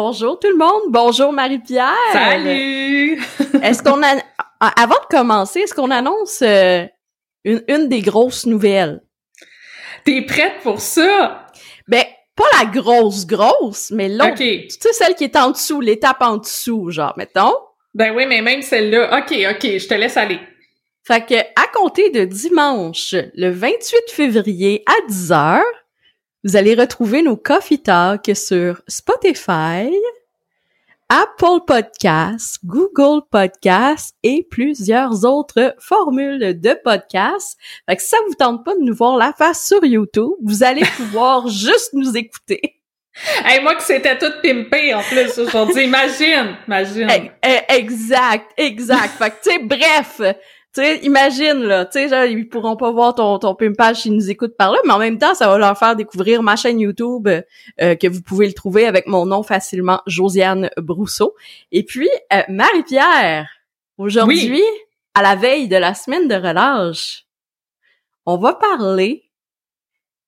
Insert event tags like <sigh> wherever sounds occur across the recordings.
Bonjour tout le monde. Bonjour Marie-Pierre. Salut. est-ce qu'on a, avant de commencer, est-ce qu'on annonce euh, une, une des grosses nouvelles? T'es prête pour ça? Ben, pas la grosse grosse, mais l'autre. OK. Tu sais, celle qui est en dessous, l'étape en dessous, genre, mettons. Ben oui, mais même celle-là. OK, OK, je te laisse aller. Fait que, à compter de dimanche, le 28 février à 10 h vous allez retrouver nos Coffee Talk sur Spotify, Apple Podcasts, Google Podcasts et plusieurs autres formules de podcasts. Fait que si ça vous tente pas de nous voir la face sur YouTube, vous allez <laughs> pouvoir juste nous écouter. Hey, moi que c'était tout pimpé en plus aujourd'hui, imagine, imagine. E- e- Exact, exact. fait que tu sais, bref, tu sais, imagine, là, tu sais, ils pourront pas voir ton, ton pimpage s'ils nous écoutent par là, mais en même temps, ça va leur faire découvrir ma chaîne YouTube, euh, que vous pouvez le trouver avec mon nom facilement, Josiane Brousseau. Et puis, euh, Marie-Pierre, aujourd'hui, à la veille de la semaine de relâche, on va parler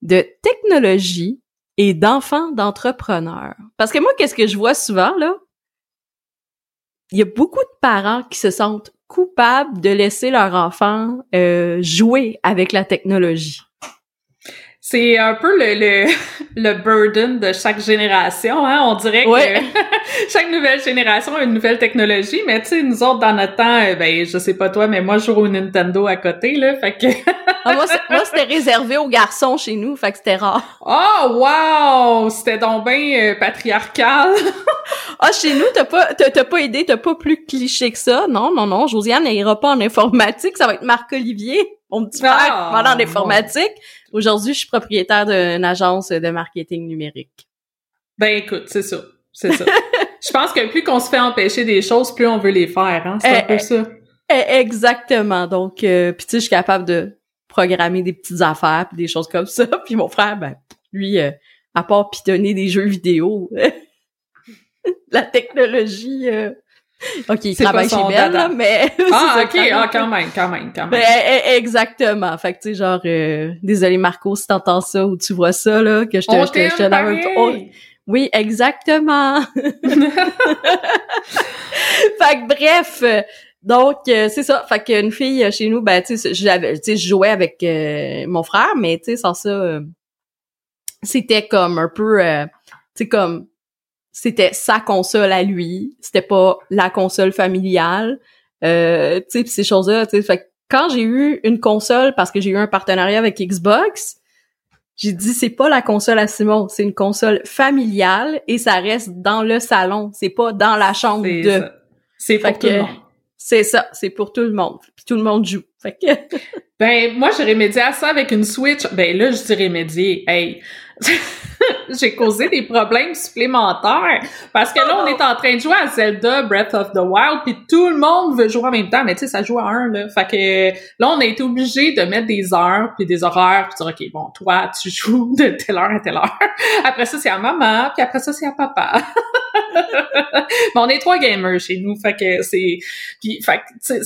de technologie et d'enfants d'entrepreneurs. Parce que moi, qu'est-ce que je vois souvent, là? Il y a beaucoup de parents qui se sentent coupables de laisser leur enfant euh, jouer avec la technologie. C'est un peu le, le, <laughs> le burden de chaque génération, hein. On dirait Ouais. que <laughs> chaque nouvelle génération a une nouvelle technologie, mais tu sais, nous autres, dans notre temps, euh, ben, je sais pas toi, mais moi, je joue au Nintendo à côté, là, fait que... Ah, moi, c'était réservé aux garçons chez nous, fait que c'était rare. Oh, <laughs> wow! C'était donc bien euh, patriarcal! Ah, chez nous, t'as pas, t'as, t'as pas aidé, t'as pas plus cliché que ça. Non, non, non, Josiane n'ira pas en informatique, ça va être Marc-Olivier, mon petit frère, Ah, qui va aller en informatique. Aujourd'hui, je suis propriétaire d'une agence de marketing numérique. Ben écoute, c'est ça. C'est ça. <laughs> Je pense que plus qu'on se fait empêcher des choses, plus on veut les faire, hein. C'est un Eh, peu eh. ça. Eh, Exactement. Donc, euh, puis tu sais, je suis capable de programmer des petites affaires puis des choses comme ça. <laughs> Puis mon frère, ben, lui, euh, à part pitonner des jeux vidéo, <laughs> la technologie, euh, <laughs> ok, il travaille chez son Bell, dada? là, mais <laughs> Ah, ok, quand même. ah, quand même, quand même, quand Ben, même. eh, eh, exactement. Fait que tu sais, genre, euh, désolé Marco si t'entends ça ou tu vois ça là, que je te, On je te, je te Oh, oui, exactement. <laughs> fait que bref, euh, donc euh, c'est ça. Fait qu'une fille euh, chez nous, ben tu sais, j'avais, tu sais, je jouais avec euh, mon frère, mais tu sais, sans ça, euh, c'était comme un peu, euh, tu sais, comme c'était sa console à lui, c'était pas la console familiale, euh, tu sais, ces choses-là, tu sais. Fait que quand j'ai eu une console parce que j'ai eu un partenariat avec Xbox, j'ai dit c'est pas la console à Simon, c'est une console familiale et ça reste dans le salon, c'est pas dans la chambre de. C'est Fait pour tout le que- monde. C'est ça, c'est pour tout le monde. Puis tout le monde joue. Fait que <laughs> Ben, moi, j'ai remédié à ça avec une Switch. Ben là, je dis remédier. Hey, <laughs> j'ai causé des problèmes supplémentaires. Parce que là, on est en train de jouer à Zelda Breath of the Wild, puis tout le monde veut jouer en même temps. Mais tu sais, ça joue à un, là. Fait que là, on a été obligé de mettre des heures, puis des horaires, puis dire, OK, bon, toi, tu joues de telle heure à telle heure. <laughs> Après ça, c'est à maman, puis après ça, c'est à papa. <laughs> Mais on est trois gamers chez nous, fait que c'est... Puis, fait que,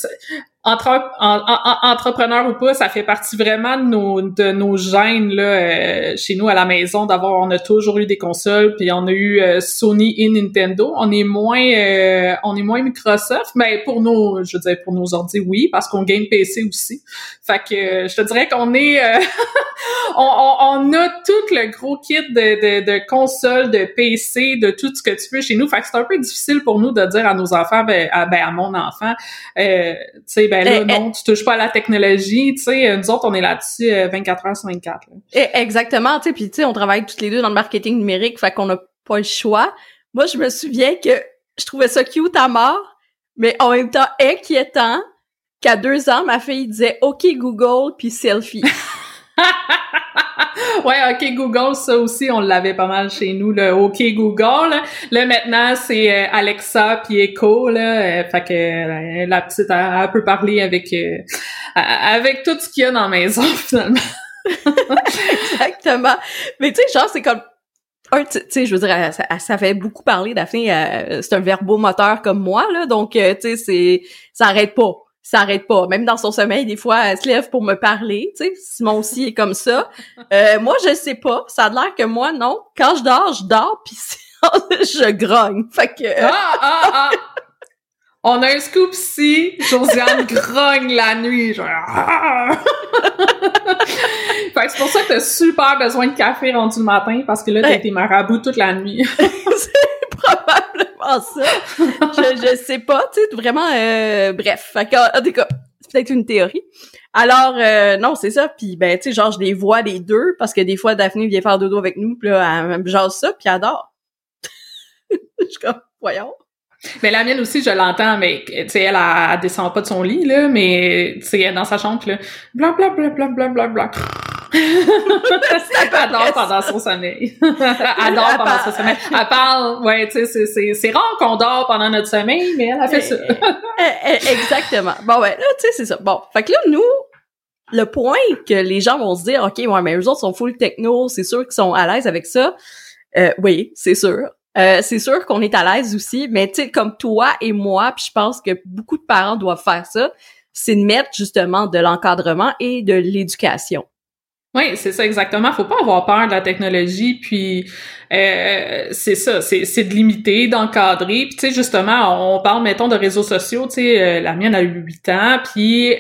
entre, en- en- entrepreneur ou pas, ça fait partie vraiment de nos, de nos gènes là, euh, chez nous à la maison d'avoir, on a toujours eu des consoles, puis on a eu euh, Sony et Nintendo. On est moins, euh, on est moins Microsoft, mais pour nos, je veux dire pour nos ordi, oui, parce qu'on game PC aussi. Fait que euh, je te dirais qu'on est, <laughs> on, on, on a tout le gros kit de, de, de consoles, de PC, de tout ce que tu veux chez nous. Fait que c'est un peu difficile pour nous de dire à nos enfants, ben à, ben, à mon enfant, tu sais, ben là, Eh, non, tu touches pas à la technologie, tu sais, nous autres, on est là-dessus euh, 24 heures sur 24. là. Eh, exactement, tu sais, puis tu sais, on travaille toutes les deux dans le marketing numérique, fait qu'on n'a pas le choix. Moi, je me souviens que je trouvais ça cute à mort, mais en même temps inquiétant qu'à deux ans, ma fille disait OK Google puis selfie. <laughs> ouais, OK Google, ça aussi, on l'avait pas mal chez nous, le OK Google. Là, Là, maintenant, c'est euh, Alexa puis Echo, là. euh, fait que euh, la petite, elle, elle peut parler avec avec tout ce qu'il y a dans la maison, <laughs> finalement. Exactement. Mais tu sais, genre, c'est comme tu sais, je veux dire, ça, fait beaucoup parler, Daphné, c'est un verbomoteur comme moi, là, donc, tu sais, c'est, ça arrête pas, ça arrête pas. Même dans son sommeil, des fois, elle se lève pour me parler, tu sais, Simon aussi est comme ça. Euh, moi, je sais pas, ça a l'air que moi, non, quand je dors, je dors, puis <laughs> je grogne. Fait que... Ah, ah, ah! On a un scoop ici, Josiane <laughs> grogne la nuit, genre. Fait que c'est pour ça que t'as super besoin de café rendu le matin, parce que là, t'as été marabout toute la nuit. <laughs> probablement ça. Je, je sais pas, tu sais, vraiment, euh, bref. Fait que, en tout cas, c'est peut-être une théorie. Alors, euh, non, c'est ça. Puis, ben, tu sais, genre, je les vois les deux, parce que des fois, Daphné vient faire dodo avec nous, puis là, elle me jase ça, puis elle adore. <laughs> je suis comme, voyons. Mais la mienne aussi, je l'entends, mais tu sais, elle, elle, descend pas de son lit, là, mais tu sais, elle dans sa chambre, là, bla bla bla bla bla bla bla. <laughs> elle adore pendant son sommeil. elle adore pendant son sommeil. Elle parle, ouais, tu sais, c'est, c'est, rare qu'on dort pendant notre sommeil, mais elle a fait ça. Eh, eh, exactement. Bon, ouais, là, tu sais, c'est ça. Bon, fait que là, nous, le point que les gens vont se dire, OK, ouais, mais eux autres sont full techno, c'est sûr qu'ils sont à l'aise avec ça. Euh, oui, c'est sûr. Euh, c'est sûr qu'on est à l'aise aussi, mais tu sais, comme toi et moi, puis je pense que beaucoup de parents doivent faire ça, c'est de mettre justement de l'encadrement et de l'éducation. Oui, c'est ça exactement. Faut pas avoir peur de la technologie, puis euh, c'est ça, c'est, de limiter, d'encadrer. Puis tu sais justement, on parle mettons de réseaux sociaux. Tu sais, euh, la mienne a eu 8 ans, puis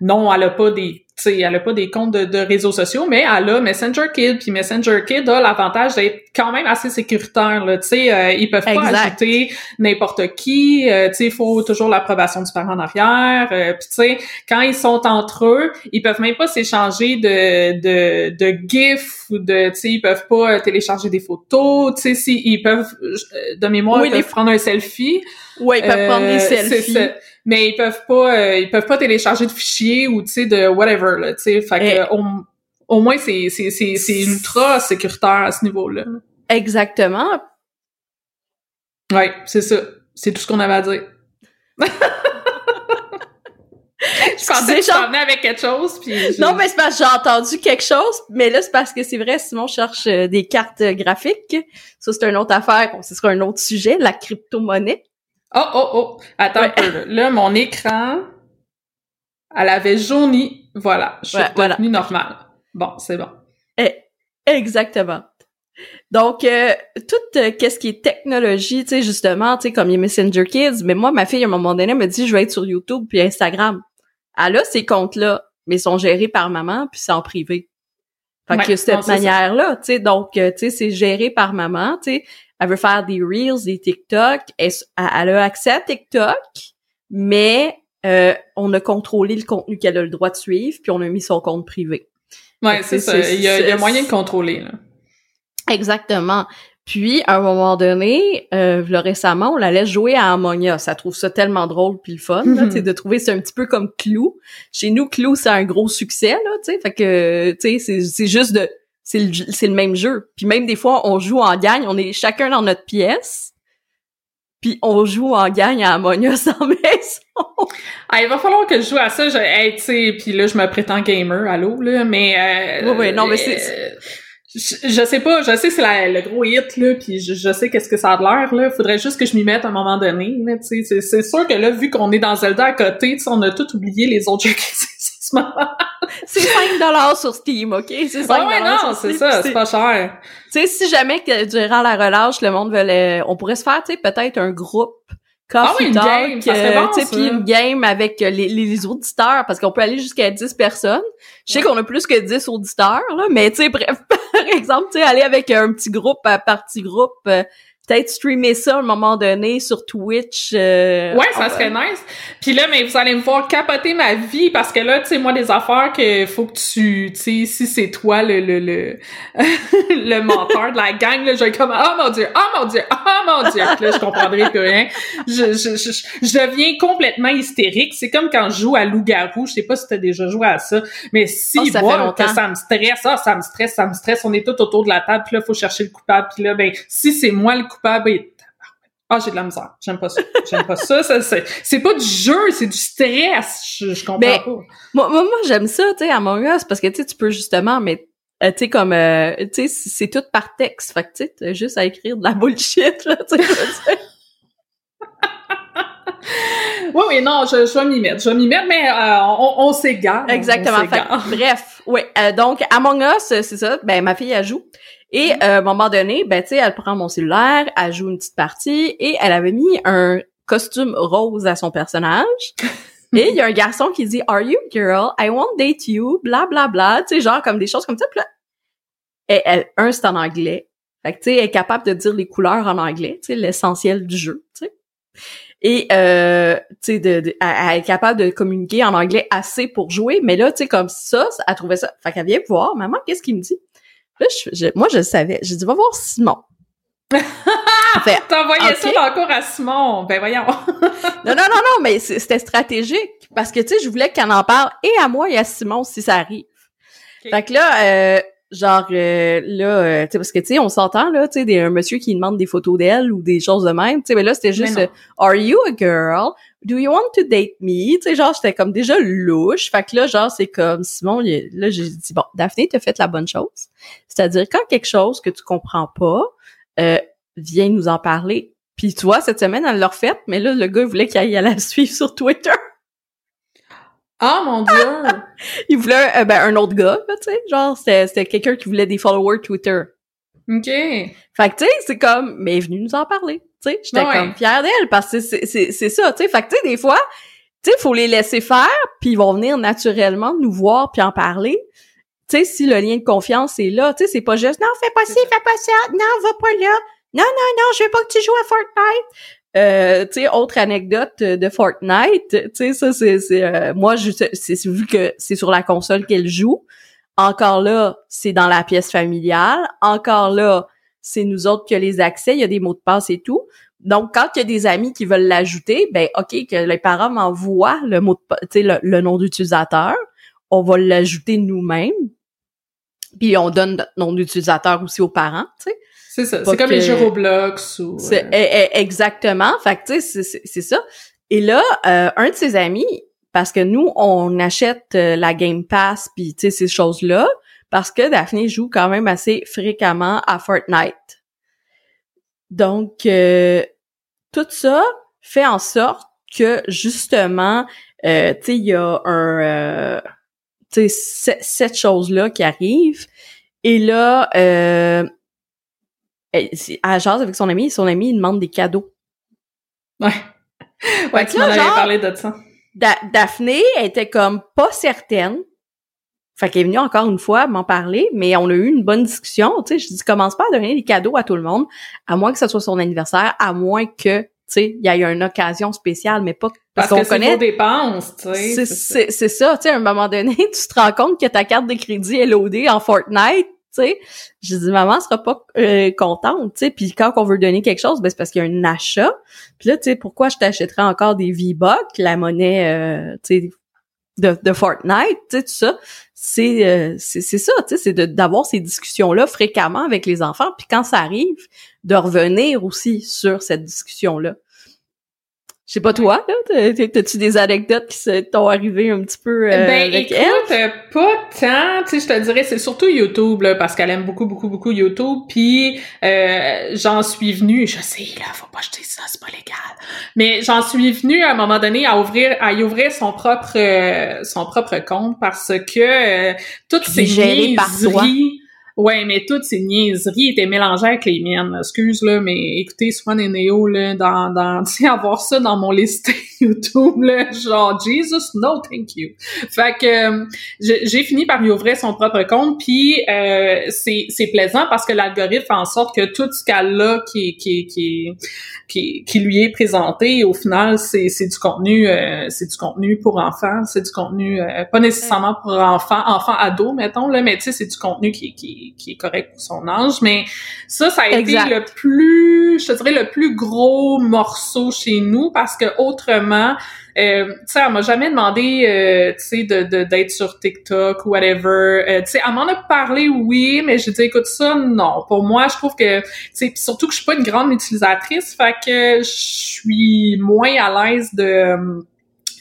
non, elle a pas des sais, elle a pas des comptes de, réseaux sociaux, mais elle a Messenger Kid, puis Messenger Kid a l'avantage d'être quand même assez sécuritaire. Là, tu sais, euh, ils peuvent pas ajouter n'importe qui. Euh, tu sais, il faut toujours l'approbation du parent en arrière. Euh, puis tu sais, quand ils sont entre eux, ils peuvent même pas s'échanger de de de gifs ou de, tu sais, ils peuvent pas télécharger des photos. Tu sais, si ils peuvent de mémoire, ils peuvent prendre un selfie. Oui, ils peuvent prendre des selfies mais ils peuvent pas euh, ils peuvent pas télécharger de fichiers ou tu sais de whatever là, tu sais, fait que au, au moins c'est c'est c'est c'est ultra sécuritaire à ce niveau-là. Exactement. Ouais, c'est ça. C'est tout ce qu'on avait à dire. <laughs> je pensais que avec quelque chose puis Non, mais c'est parce que j'ai entendu quelque chose, mais là c'est parce que c'est vrai sinon je cherche euh, des cartes graphiques. Ça c'est une autre affaire, ce sera un autre sujet, la crypto-monnaie. Oh, oh, oh! Attends un peu, là. mon écran, elle avait jauni. Voilà, je suis ouais, normale. Bon, c'est bon. Eh, exactement. Donc, euh, tout euh, qu'est-ce qui est technologie, tu sais, justement, tu sais, comme les Messenger Kids, mais moi, ma fille, à un moment donné, me dit, je vais être sur YouTube puis Instagram. Elle a ces comptes-là, mais ils sont gérés par maman, puis c'est en privé. Fait que cette manière-là, tu sais, donc, euh, tu sais, c'est géré par maman, tu sais, elle veut faire des Reels, des TikTok. Elle, elle a accès à TikTok, mais euh, on a contrôlé le contenu qu'elle a le droit de suivre, puis on a mis son compte privé. Ouais, c'est ça. Il y, a, moyen de contrôler. Là. Exactement. Puis, à un moment donné, euh, récemment, on la laisse jouer à Among Us. Ça trouve ça tellement drôle puis le fun, mm de trouver c'est un petit peu comme Clou. Chez nous, Clou, c'est un gros succès, là, tu sais. Fait que, tu sais, c'est juste de c'est le, c'est le même jeu. Puis même des fois, on joue en gagne, on est chacun dans notre pièce, puis on joue en gagne à Among Us en <laughs> maison. ah, il va falloir que je joue à ça, je, hey, tu sais, puis là, je me prétends gamer, allô, là, mais... Euh, oui, oui, non, mais c'est... Euh, je, sais pas, je sais que c'est le gros hit, là, puis je, sais qu'est-ce que ça a l'air, là. Faudrait juste que je m'y mette à un moment donné, là, tu sais. C'est sûr que là, vu qu'on est dans Zelda à côté, tu sais, on a tout oublié les autres jeux <laughs> c'est 5 dollars sur Steam, OK? C'est 5 ouais, non, c'est ça, c'est pas cher. Tu sais, si jamais que durant la relâche, le monde veut on pourrait se faire, tu sais, peut-être un groupe Coffee ah oui, une game, ça euh, bon, puis une game avec les, les auditeurs, parce qu'on peut aller jusqu'à 10 personnes. Je sais qu'on a plus que 10 auditeurs, là, mais tu sais, bref, <laughs> par exemple, tu sais, aller avec un petit groupe, un parti groupe, euh, peut-être streamer ça à un moment donné sur Twitch. Euh, ouais, ça serait nice. Puis là, mais vous allez me voir capoter ma vie parce que là, tu sais, moi, des affaires que faut que tu, tu sais, si c'est toi le le le, <laughs> le menteur de la gang, là, je vais comme oh mon dieu, oh mon dieu, oh mon dieu, là, je comprendrai plus rien. Je, je, je, je deviens complètement hystérique. C'est comme quand je joue à loup-garou. Je sais pas si t'as déjà joué à ça, mais si oh, ça, que ça me stresse, ah, ça me stresse, ça me stresse. On est tout autour de la table, puis là, faut chercher le coupable, puis là, ben, si c'est moi le coupable ah, j'ai de la misère. J'aime pas ça. J'aime pas ça. ça c'est pas du jeu, c'est du stress. Je, je comprends pas. Moi, moi, j'aime ça, tu sais, Among Us, parce que tu tu peux justement, mais euh, tu sais, comme, euh, tu sais, c'est tout par texte. Fait que tu sais, juste à écrire de la bullshit, là, tu sais. oui, <laughs> oui, non, je, je vais m'y mettre. Je vais m'y mettre, mais euh, on, on s'égare. Exactement. bref, oui. donc, Among Us, c'est ça. Ben, ma fille, elle joue. Et euh, à un moment donné, ben tu sais, elle prend mon cellulaire, elle joue une petite partie et elle avait mis un costume rose à son personnage. <laughs> et il y a un garçon qui dit Are you girl? I won't date you, bla bla bla, tu sais genre comme des choses comme ça. Puis là, et elle, un c'est en anglais. Fait que tu sais, elle est capable de dire les couleurs en anglais, tu sais, l'essentiel du jeu, tu sais. Et euh, tu sais, de, de, elle est capable de communiquer en anglais assez pour jouer, mais là, tu sais, comme ça, elle trouvait ça. Fait qu'elle vient voir, maman, qu'est-ce qu'il me dit? Là, je, moi, je le savais. J'ai dit, va voir Simon. <laughs> Envoyé ça dans le cours à Simon. Ben voyons. <laughs> non, non, non, non, mais c'était stratégique. Parce que, tu sais, je voulais qu'elle en parle et à moi et à Simon si ça arrive. Fait que là, euh, genre euh, là euh, tu sais parce que tu sais on s'entend là tu sais un monsieur qui demande des photos d'elle ou des choses de même tu sais mais là c'était juste are you a girl? Do you want to date me? Tu sais genre j'étais comme déjà louche. Fait que là genre c'est comme Simon là j'ai dit bon Daphné t'as fait la bonne chose. C'est-à-dire quand quelque chose que tu comprends pas euh, viens nous en parler. Puis tu vois cette semaine elle l'a refait mais là le gars voulait qu'il aille la <laughs> suivre sur Twitter Oh mon dieu! <laughs> il voulait euh, ben, un autre gars, tu sais, genre c'était quelqu'un qui voulait des followers Twitter. OK. Fait que tu sais, c'est comme mais est venu nous en parler, tu sais, j'étais comme fière d'elle parce que c'est c'est ça, tu sais, fait que tu sais des fois, tu sais, faut les laisser faire puis ils vont venir naturellement nous voir puis en parler. Tu sais, si le lien de confiance est là, tu sais, c'est pas juste non, fais pas ci, fais pas ça, non, va pas là. Non, non, non, je veux pas que tu joues à Fortnite. Euh, tu sais, autre anecdote de Fortnite, tu sais, ça c'est, euh, moi, c'est vu que c'est sur la console qu'elle joue. Encore là, c'est dans la pièce familiale. Encore là, c'est nous autres qui a les accès. Il y a des mots de passe et tout. Donc, quand il y a des amis qui veulent l'ajouter, ben ok, que les parents m'envoient le mot de, tu sais, le, le, nom d'utilisateur, on va l'ajouter nous-mêmes. Puis on donne notre nom d'utilisateur aussi aux parents, tu sais. C'est ça. C'est comme les jeux Roblox ou. Euh, e, e, exactement. Fait que tu sais, c'est ça. Et là, euh, un de ses amis, parce que nous, on achète euh, la Game Pass puis tu sais ces choses-là, parce que Daphné joue quand même assez fréquemment à Fortnite. Donc tout ça fait en sorte que justement, euh, tu sais, il y a un, tu sais, cette chose-là qui arrive. Et là, euh, elle, elle jase avec son ami, son ami, il demande des cadeaux. Ouais. Ouais, tu m'en avais parlé de ça. Daphné était comme pas certaine. Fait qu'elle est venue encore une fois m'en parler, mais on a eu une bonne discussion. Tu sais, je dis commence pas à donner des cadeaux à tout le monde, à moins que ce soit son anniversaire, à moins que tu sais, il y a eu une occasion spéciale, mais pas parce, qu'on connaît. dépenses, tu sais. C'est ça, tu sais, à un moment donné, <laughs> tu te rends compte que ta carte de crédit est loadée en Fortnite, tu sais. Je dis maman sera pas euh, contente, tu sais. Puis quand on veut donner quelque chose, ben c'est parce qu'il y a un achat. Puis là, tu sais, pourquoi je t'achèterais encore des V-Bucks, la monnaie, euh, tu sais, de, de Fortnite, tu sais, tout ça. C'est euh, c'est ça, tu sais, c'est d'avoir ces discussions-là fréquemment avec les enfants. Puis quand ça arrive, de revenir aussi sur cette discussion-là. Je sais pas toi, là, t'as-tu des anecdotes qui t'ont arrivé un petit peu euh, ben, avec écoute, euh, pas tant, tu sais, je te dirais, c'est surtout YouTube, là, parce qu'elle aime beaucoup, beaucoup, beaucoup YouTube, puis euh, j'en suis venue, je sais, là, faut pas jeter ça, c'est pas légal, mais j'en suis venue à un moment donné à ouvrir, à y ouvrir son propre, euh, son propre compte, parce que toutes ces niaiseries... Ouais, mais toutes ces niaiseries étaient mélangées avec les miennes. Excuse, là, mais écoutez, Swan et Neo, là, dans, dans, <laughs> tu sais, avoir ça dans mon listing <laughs> YouTube, là, genre, Jesus, no thank you. Fait que, euh, j'ai fini par lui ouvrir son propre compte, puis euh, c'est plaisant parce que l'algorithme fait en sorte que tout ce qu'elle a qui, qui, qui, qui, qui lui est présenté, au final, c'est du contenu, euh, c'est du contenu pour enfants, c'est du contenu, euh, pas nécessairement pour enfants, enfants ados, mettons, là, mais tu sais, c'est du contenu qui, qui qui, est correct pour son âge. Mais ça, ça a été le plus, je te dirais, le plus gros morceau chez nous parce que autrement, euh, tu sais, elle m'a jamais demandé, euh, tu sais, de, d'être sur TikTok ou whatever. Euh, tu sais, elle m'en a parlé, oui, mais j'ai dit, écoute, ça, non. Pour moi, je trouve que, tu sais, surtout que je suis pas une grande utilisatrice, fait que je suis moins à l'aise de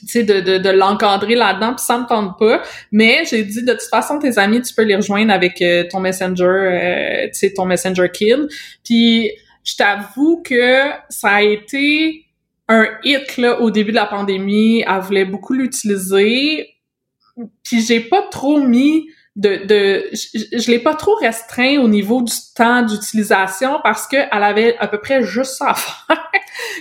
de, de, de l'encadrer là-dedans, puis ça me tente pas. Mais j'ai dit, de toute façon, tes amis, tu peux les rejoindre avec euh, ton Messenger, euh, tu sais, ton Messenger Kid. Puis je t'avoue que ça a été un hit là, au début de la pandémie. Elle voulait beaucoup l'utiliser. Puis j'ai pas trop mis de, de je, je l'ai pas trop restreint au niveau du temps d'utilisation parce que elle avait à peu près juste ça à <laughs> faire.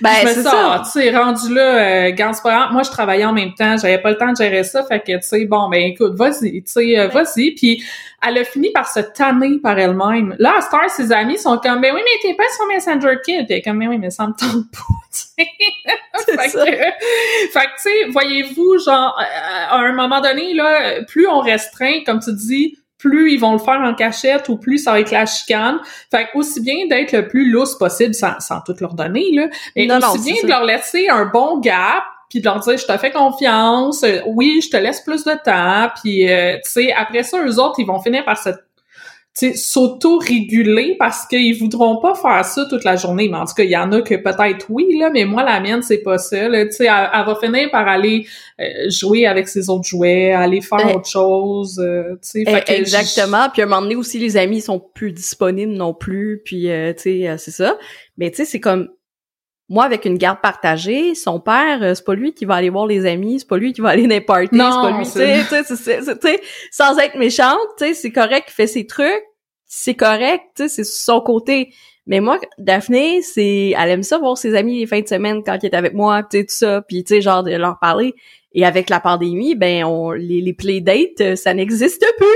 Ben, je me c'est ça. tu sais, rendu là, euh, moi je travaillais en même temps, j'avais pas le temps de gérer ça, fait que tu sais, bon ben écoute, vas-y, tu sais, euh, vas-y. Puis elle a fini par se tanner par elle-même. Là, à Star, ses amis sont comme, ben oui, mais t'es pas sur Messenger Kid. T'es comme, ben oui, mais ça me tente pas, <laughs> fait ça. que, fait que, tu sais, voyez-vous, genre, à un moment donné, là, plus on restreint, comme tu dis, plus ils vont le faire en cachette ou plus ça va être la chicane. Fait que aussi bien d'être le plus lousse possible sans, sans tout leur donner, là. Mais Non, non, aussi bien de ça. leur laisser un bon gap puis de leur dire je te fais confiance, euh, oui, je te laisse plus de temps, puis euh, tu sais après ça eux autres ils vont finir par se tu sais, s'auto-réguler parce qu'ils voudront pas faire ça toute la journée. Mais en tout cas, il y en a que peut-être oui, là, mais moi, la mienne, c'est pas ça. Là. Tu sais, elle, elle va finir par aller euh, jouer avec ses autres jouets, aller faire Ben, autre chose. euh, tu sais, Eh, fait que Exactement. Puis à un moment donné aussi, les amis sont plus disponibles non plus. Puis euh, tu sais, euh, c'est ça. Mais tu sais, c'est comme moi avec une garde partagée, son père, euh, c'est pas lui qui va aller voir les amis, c'est pas lui qui va aller dans les parties, c'est pas lui. Tu sans être méchante, tu c'est correct qu'il fait ses trucs, c'est correct, tu c'est son côté. Mais moi, Daphné, c'est, elle aime ça voir ses amis les fins de semaine quand elle est avec moi, tu sais, tout ça, puis tu sais, genre de leur parler. Et avec la pandémie, ben, on, les, les playdates, euh, ça n'existe plus.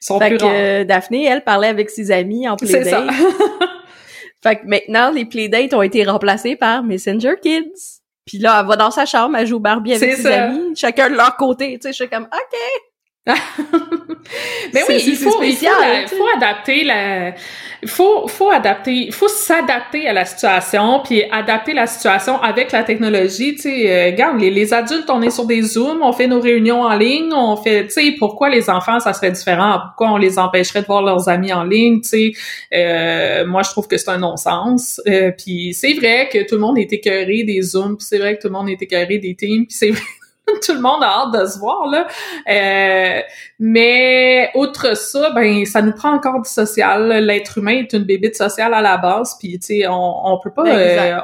sont Fait plus que rares. Daphné, elle parlait avec ses amis en playdate. <laughs> fait que maintenant, les playdates ont été remplacés par Messenger Kids. Puis là, elle va dans sa chambre, elle joue Barbie avec C'est ses ça. amis, chacun de leur côté. Tu sais, je suis comme, OK. <laughs> Mais oui, il faut, il faut, la- sais. faut adapter la, il faut, faut adapter, il faut s'adapter à la situation, puis adapter la situation avec la technologie. Tu sais, euh, regarde, les, les adultes, on est sur des zooms, on fait nos réunions en ligne, on fait, tu sais, pourquoi les enfants ça serait différent? Pourquoi on les empêcherait de voir leurs amis en ligne Tu sais, euh, moi je trouve que c'est un non-sens. Euh, puis c'est vrai que tout le monde est écœuré des zooms, puis c'est vrai que tout le monde est écœuré des teams, puis c'est vrai <laughs> tout le monde a hâte de se voir là. Euh, mais outre ça, ben ça nous prend encore du social. L'être humain est une bébite sociale à la base, puis tu sais, on, on peut pas. Exact. euh,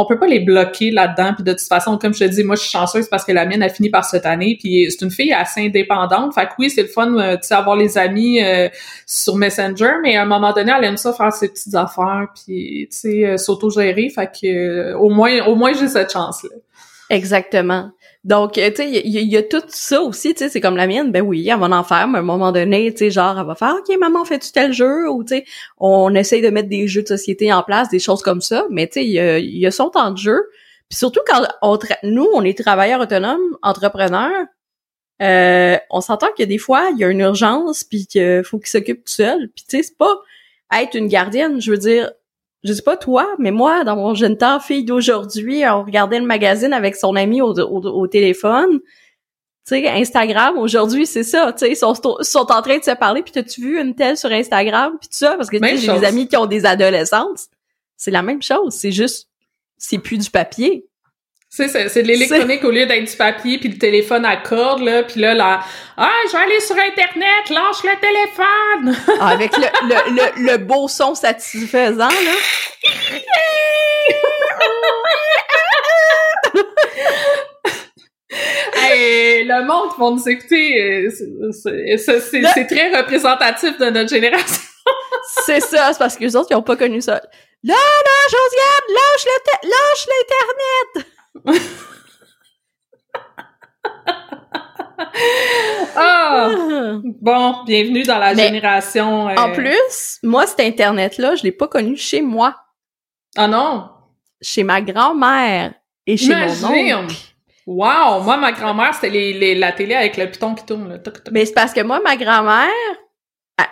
on peut pas les bloquer là-dedans. Puis de toute façon, comme je te dis, moi je suis chanceuse parce que la mienne a fini par cette année. Puis c'est une fille assez indépendante. Fait que oui, c'est le fun, euh, tu sais, avoir les amis euh, sur Messenger, mais à un moment donné, elle aime ça faire ses petites affaires, puis tu sais, euh, s'auto-gérer. Fait que euh, au moins, au moins j'ai cette chance-là. Exactement. Donc, euh, tu sais, il y, y a tout ça aussi, tu sais, c'est comme la mienne, ben oui, elle va en faire, mais à un moment donné, tu sais, genre, elle va faire, OK, maman, fais-tu tel jeu? Ou, tu sais, on essaye de mettre des jeux de société en place, des choses comme ça, mais tu sais, il y a, y a son temps de jeu. Puis surtout quand on nous, on est travailleurs autonomes, entrepreneurs, euh, on s'entend que des fois, il y a une urgence, puis qu'il faut qu'il s'occupe tout seul. Puis tu sais, c'est pas être une gardienne, je veux dire, je sais pas toi, mais moi, dans mon jeune temps, fille d'aujourd'hui, on regardait le magazine avec son ami au, au, au téléphone. Tu sais, Instagram, aujourd'hui, c'est ça. Tu sais, ils sont, sont en train de se parler, puis t'as-tu vu une telle sur Instagram, puis tout ça, parce que j'ai des amis qui ont des adolescentes. C'est la même chose, c'est juste, c'est plus du papier. C'est ça, c'est de l'électronique au lieu d'être du papier puis le téléphone à corde là, puis là là ah, je vais aller sur internet, lâche le téléphone. <laughs> Ah, avec le, le, le, le beau son satisfaisant, là. <laughs> hey, le monde vont nous écouter, euh, c'est- très représentatif de notre génération. <laughs> C'est ça, c'est parce que les autres, ils ont pas connu ça. Là, là, Josiane, lâche le te- lâche l'internet! Ah, bon, bienvenue dans la Mais, génération. euh, En plus, moi, cet internet-là, je l'ai pas connu chez moi, Ah non, chez ma grand-mère et chez mon imagine. oncle. Wow, moi ma grand-mère c'était les, les- la télé avec le piton qui tourne là. Toc, toc. Mais c'est parce que moi, ma grand-mère,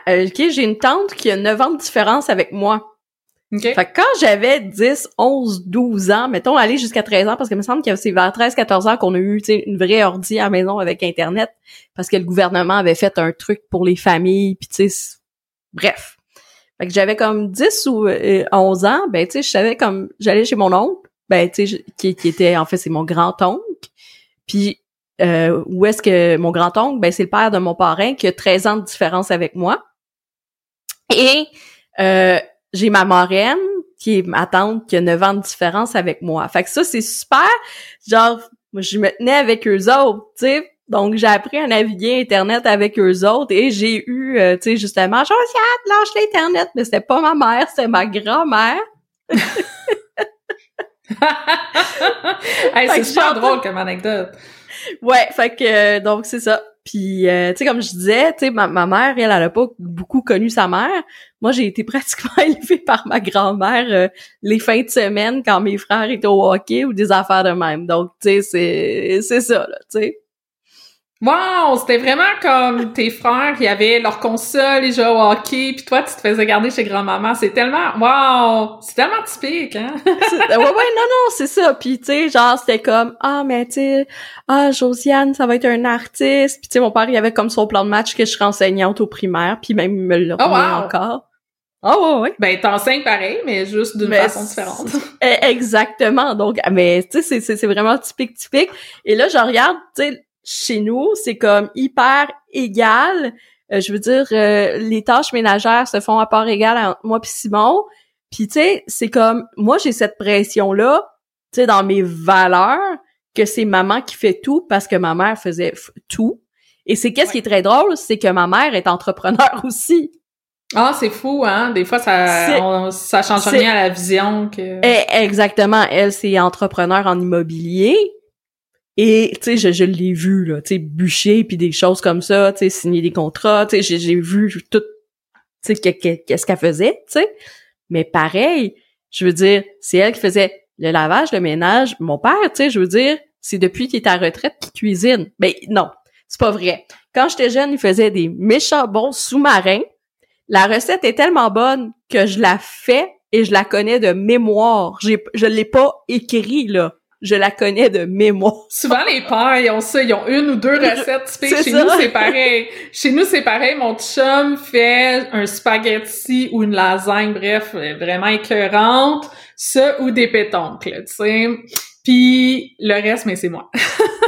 ok, j'ai une tante qui a 9 ans de différence avec moi. Fait que quand j'avais 10, 11, 12 ans, mettons aller jusqu'à 13 ans, parce que me semble que c'est vers 13, 14 ans qu'on a eu une vraie ordi à la maison avec Internet, parce que le gouvernement avait fait un truc pour les familles, puis tu sais, bref. Fait que j'avais comme 10 ou euh, 11 ans, ben tu sais, je savais comme, j'allais chez mon oncle, ben tu sais, qui était, en fait, c'est mon grand-oncle, puis euh, où est-ce que mon grand-oncle, ben c'est le père de mon parrain qui a 13 ans de différence avec moi. Et euh, j'ai ma marraine, qui est ma tante, qui a 9 ans de différence avec moi. Fait que ça, c'est super. Genre, moi, je me tenais avec eux autres, tu sais. Donc, j'ai appris à naviguer Internet avec eux autres et j'ai eu, euh, tu sais, justement, Josiane, lâche l'Internet, mais c'était pas ma mère, c'était ma grand-mère. <laughs> hey, c'est super drôle comme anecdote. Ouais, fait que, donc, c'est ça. Puis, euh, tu sais, comme je disais, tu sais, ma, ma, mère, elle, elle a pas beaucoup connu sa mère. Moi, j'ai été <laughs> pratiquement élevée par ma grand-mère euh, les fins de semaine quand mes frères étaient au hockey ou des affaires de même. Donc, tu sais, c'est, c'est ça, là, tu sais. Wow! C'était vraiment comme tes frères qui avaient leur console, ils jouaient au hockey, puis toi, tu te faisais garder chez grand-maman. C'est tellement... Wow! C'est tellement typique, hein? <laughs> ouais, ouais, non, non, c'est ça. Puis, tu sais, genre, c'était comme, ah, mais tu sais, ah, Josiane, ça va être un artiste. Puis, tu sais, mon père, il avait comme son plan de match que je serais enseignante au primaire, puis même, il me l'a oh, wow. encore. Ah ouais, ouais. Ben, t'enseignes pareil, mais juste d'une façon différente. Exactement. Donc, mais tu sais, c'est vraiment typique, typique. Et là, je regarde, tu sais, chez nous, c'est comme hyper égal. Euh, je veux dire, euh, les tâches ménagères se font à part égale entre moi puis Simon. Puis tu sais, c'est comme moi j'ai cette pression là, tu sais dans mes valeurs que c'est maman qui fait tout parce que ma mère faisait tout. Et c'est qu'est-ce qui est très drôle, c'est que ma mère est entrepreneur <laughs> aussi. Ah, c'est fou, hein? Des fois, ça, on, ça change rien à la vision que... Eh, exactement. Elle, c'est entrepreneur en immobilier. Et tu sais, je, je l'ai vu là, tu sais, bûcher puis des choses comme ça, tu sais, signer des contrats, tu sais, j'ai vu tout, tu sais, qu'est-ce qu'elle faisait, tu sais. Mais pareil, je veux dire, c'est elle qui faisait le lavage, le ménage. Mon père, tu sais, je veux dire, c'est depuis qu'il est à retraite qu'il cuisine. Mais ben, non, c'est pas vrai. Quand j'étais jeune, il faisait des méchants bons sous-marins. La recette est tellement bonne que je la fais et je la connais de mémoire. J'ai, je l'ai pas écrit là je la connais de mémoire. <laughs> Souvent, les pères, ils ont ça, ils ont une ou deux recettes typiques. Chez nous, c'est pareil. Chez nous, c'est pareil. Mon chum fait un spaghetti ou une lasagne, bref, vraiment écœurante. Ça, ou des pétoncles, tu sais. Puis le reste, mais c'est moi.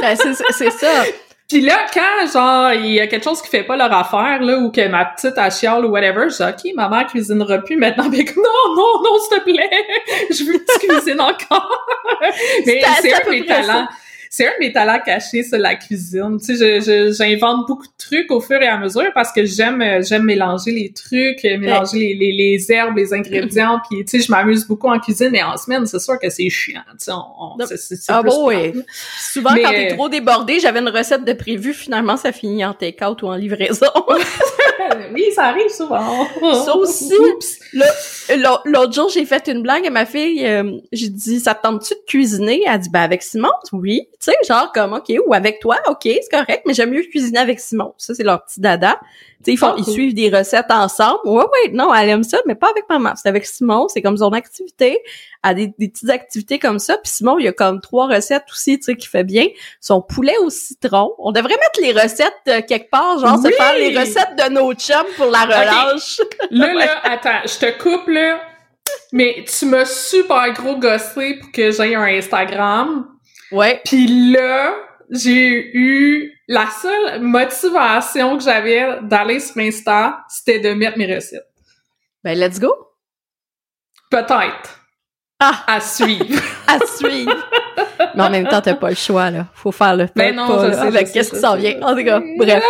ben, c'est ça. <laughs> Puis là, quand, genre, il y a quelque chose qui fait pas leur affaire, là, ou que ma petite a chiale ou whatever, je dis, OK, maman cuisinera plus maintenant. Mais non, non, non, s'il te plaît, <laughs> je veux que tu cuisines encore. Mais c'est un de mes talents c'est un de mes talents cachés, c'est la cuisine. Tu sais, j'invente beaucoup de trucs au fur et à mesure parce que j'aime j'aime mélanger les trucs, mélanger les, les, les, herbes, les ingrédients, puis tu sais, je m'amuse beaucoup en cuisine, mais en semaine, c'est sûr que c'est chiant. Tu sais, on, ah bon, oui. Souvent, quand t'es trop débordé, j'avais une recette de prévu, finalement, ça finit en take-out ou en livraison. <laughs> oui, ça arrive souvent. Ça aussi. L'autre jour, j'ai fait une blague à ma fille. Euh, j'ai dit, ça te tente-tu de cuisiner? Elle a dit, ben avec Simon, oui. Tu sais, genre comme, OK, ou avec toi, OK, c'est correct, mais j'aime mieux cuisiner avec Simon. Ça, c'est leur petit dada. Tu sais, ils font, ah, ils suivent des recettes ensemble. Ouais, ouais, non, elle aime ça, mais pas avec maman. C'est avec Simon, c'est comme son activité. Elle a des, des, petites activités comme ça. Puis Simon, il y a comme trois recettes aussi, tu sais, qui fait bien. Son poulet au citron. On devrait mettre les recettes euh, quelque part, genre se faire les recettes de nos chums pour la relâche. Là, <laughs> là, attends, je te coupe, là. Mais tu m'as super gros gossé pour que j'aie un Instagram. Ouais. Puis là, j'ai eu la seule motivation que j'avais d'aller sur Insta, c'était de mettre mes recettes. Ben let's go. Peut-être. Ah! À suivre. <laughs> à suivre. Mais en même temps, t'as pas le choix, là. Faut faire le ben non, pas, sais, avec qu'est-ce qui s'en vient? En tout cas, bref.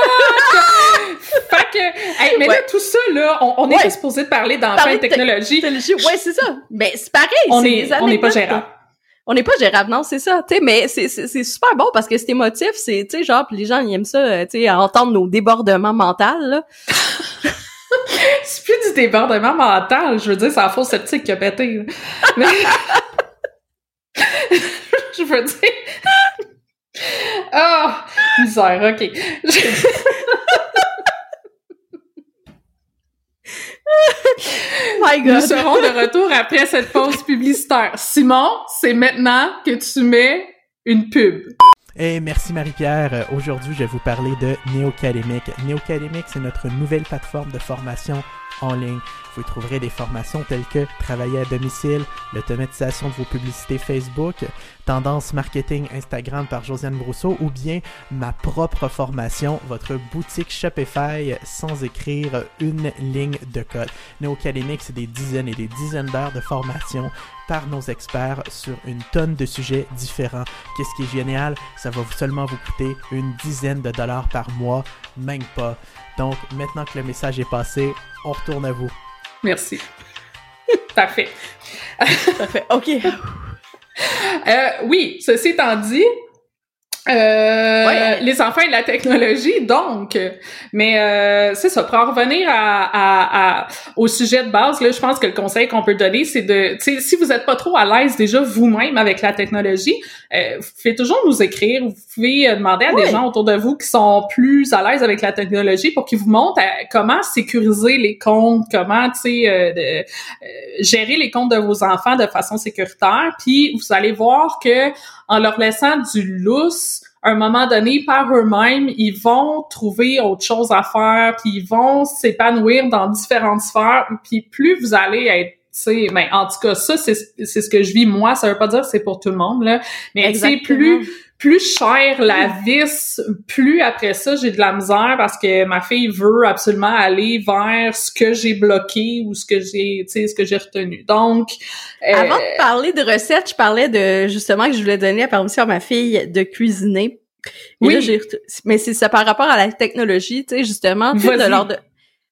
fait que, mais là, tout ça, là, on, on est supposé de parler d'enfants et technologie. Ouais, c'est ça. Mais c'est pareil. On est, on n'est pas gérable on n'est pas gérable, non, c'est ça, tu sais, mais c'est, c'est, super bon parce que c'est émotif, c'est, tu sais, genre, pis les gens, ils aiment ça, euh, tu sais, entendre nos débordements mentaux, là. <laughs> c'est plus du débordement mental, je veux dire, c'est la fausse sceptique qui a pété, Mais... <laughs> je veux dire... Oh, <laughs> misère, ok. <laughs> My God. Nous serons de retour après cette pause publicitaire. Simon, c'est maintenant que tu mets une pub. Hey, merci Marie-Pierre. Aujourd'hui, je vais vous parler de Néocadémique. Néocadémique, c'est notre nouvelle plateforme de formation en ligne. Vous trouverez des formations telles que travailler à domicile, l'automatisation de vos publicités Facebook, tendance marketing Instagram par Josiane Brousseau ou bien ma propre formation, votre boutique Shopify sans écrire une ligne de code. Néo-Académique, c'est des dizaines et des dizaines d'heures de formation par nos experts sur une tonne de sujets différents. Qu'est-ce qui est génial? Ça va seulement vous coûter une dizaine de dollars par mois, même pas. Donc, maintenant que le message est passé, on retourne à vous. Merci. <laughs> Parfait. Parfait. OK. Euh, oui, ceci étant dit, euh, les enfants et la technologie, donc. Mais euh, c'est ça, pour en revenir à, au sujet de base, là, je pense que le conseil qu'on peut donner, c'est de, si vous êtes pas trop à l'aise déjà vous-même avec la technologie, euh, vous pouvez toujours nous écrire, vous pouvez demander à des gens autour de vous qui sont plus à l'aise avec la technologie pour qu'ils vous montrent comment sécuriser les comptes, comment, tu sais, gérer les comptes de vos enfants de façon sécuritaire. Puis vous allez voir que en leur laissant du lousse, à un moment donné, par eux-mêmes, ils vont trouver autre chose à faire, puis ils vont s'épanouir dans différentes sphères, puis plus vous allez être sais, ben, en tout cas, ça, c'est, c'est ce que je vis moi. Ça veut pas dire que c'est pour tout le monde, là. Mais c'est plus, plus cher la vis, plus après ça, j'ai de la misère parce que ma fille veut absolument aller vers ce que j'ai bloqué ou ce que j'ai, tu sais, ce que j'ai retenu. Donc, euh, avant de parler de recettes, je parlais de justement que je voulais donner la permission à ma fille de cuisiner. oui. mais c'est ça par rapport à la technologie, tu sais, justement, tu sais, de l'ordre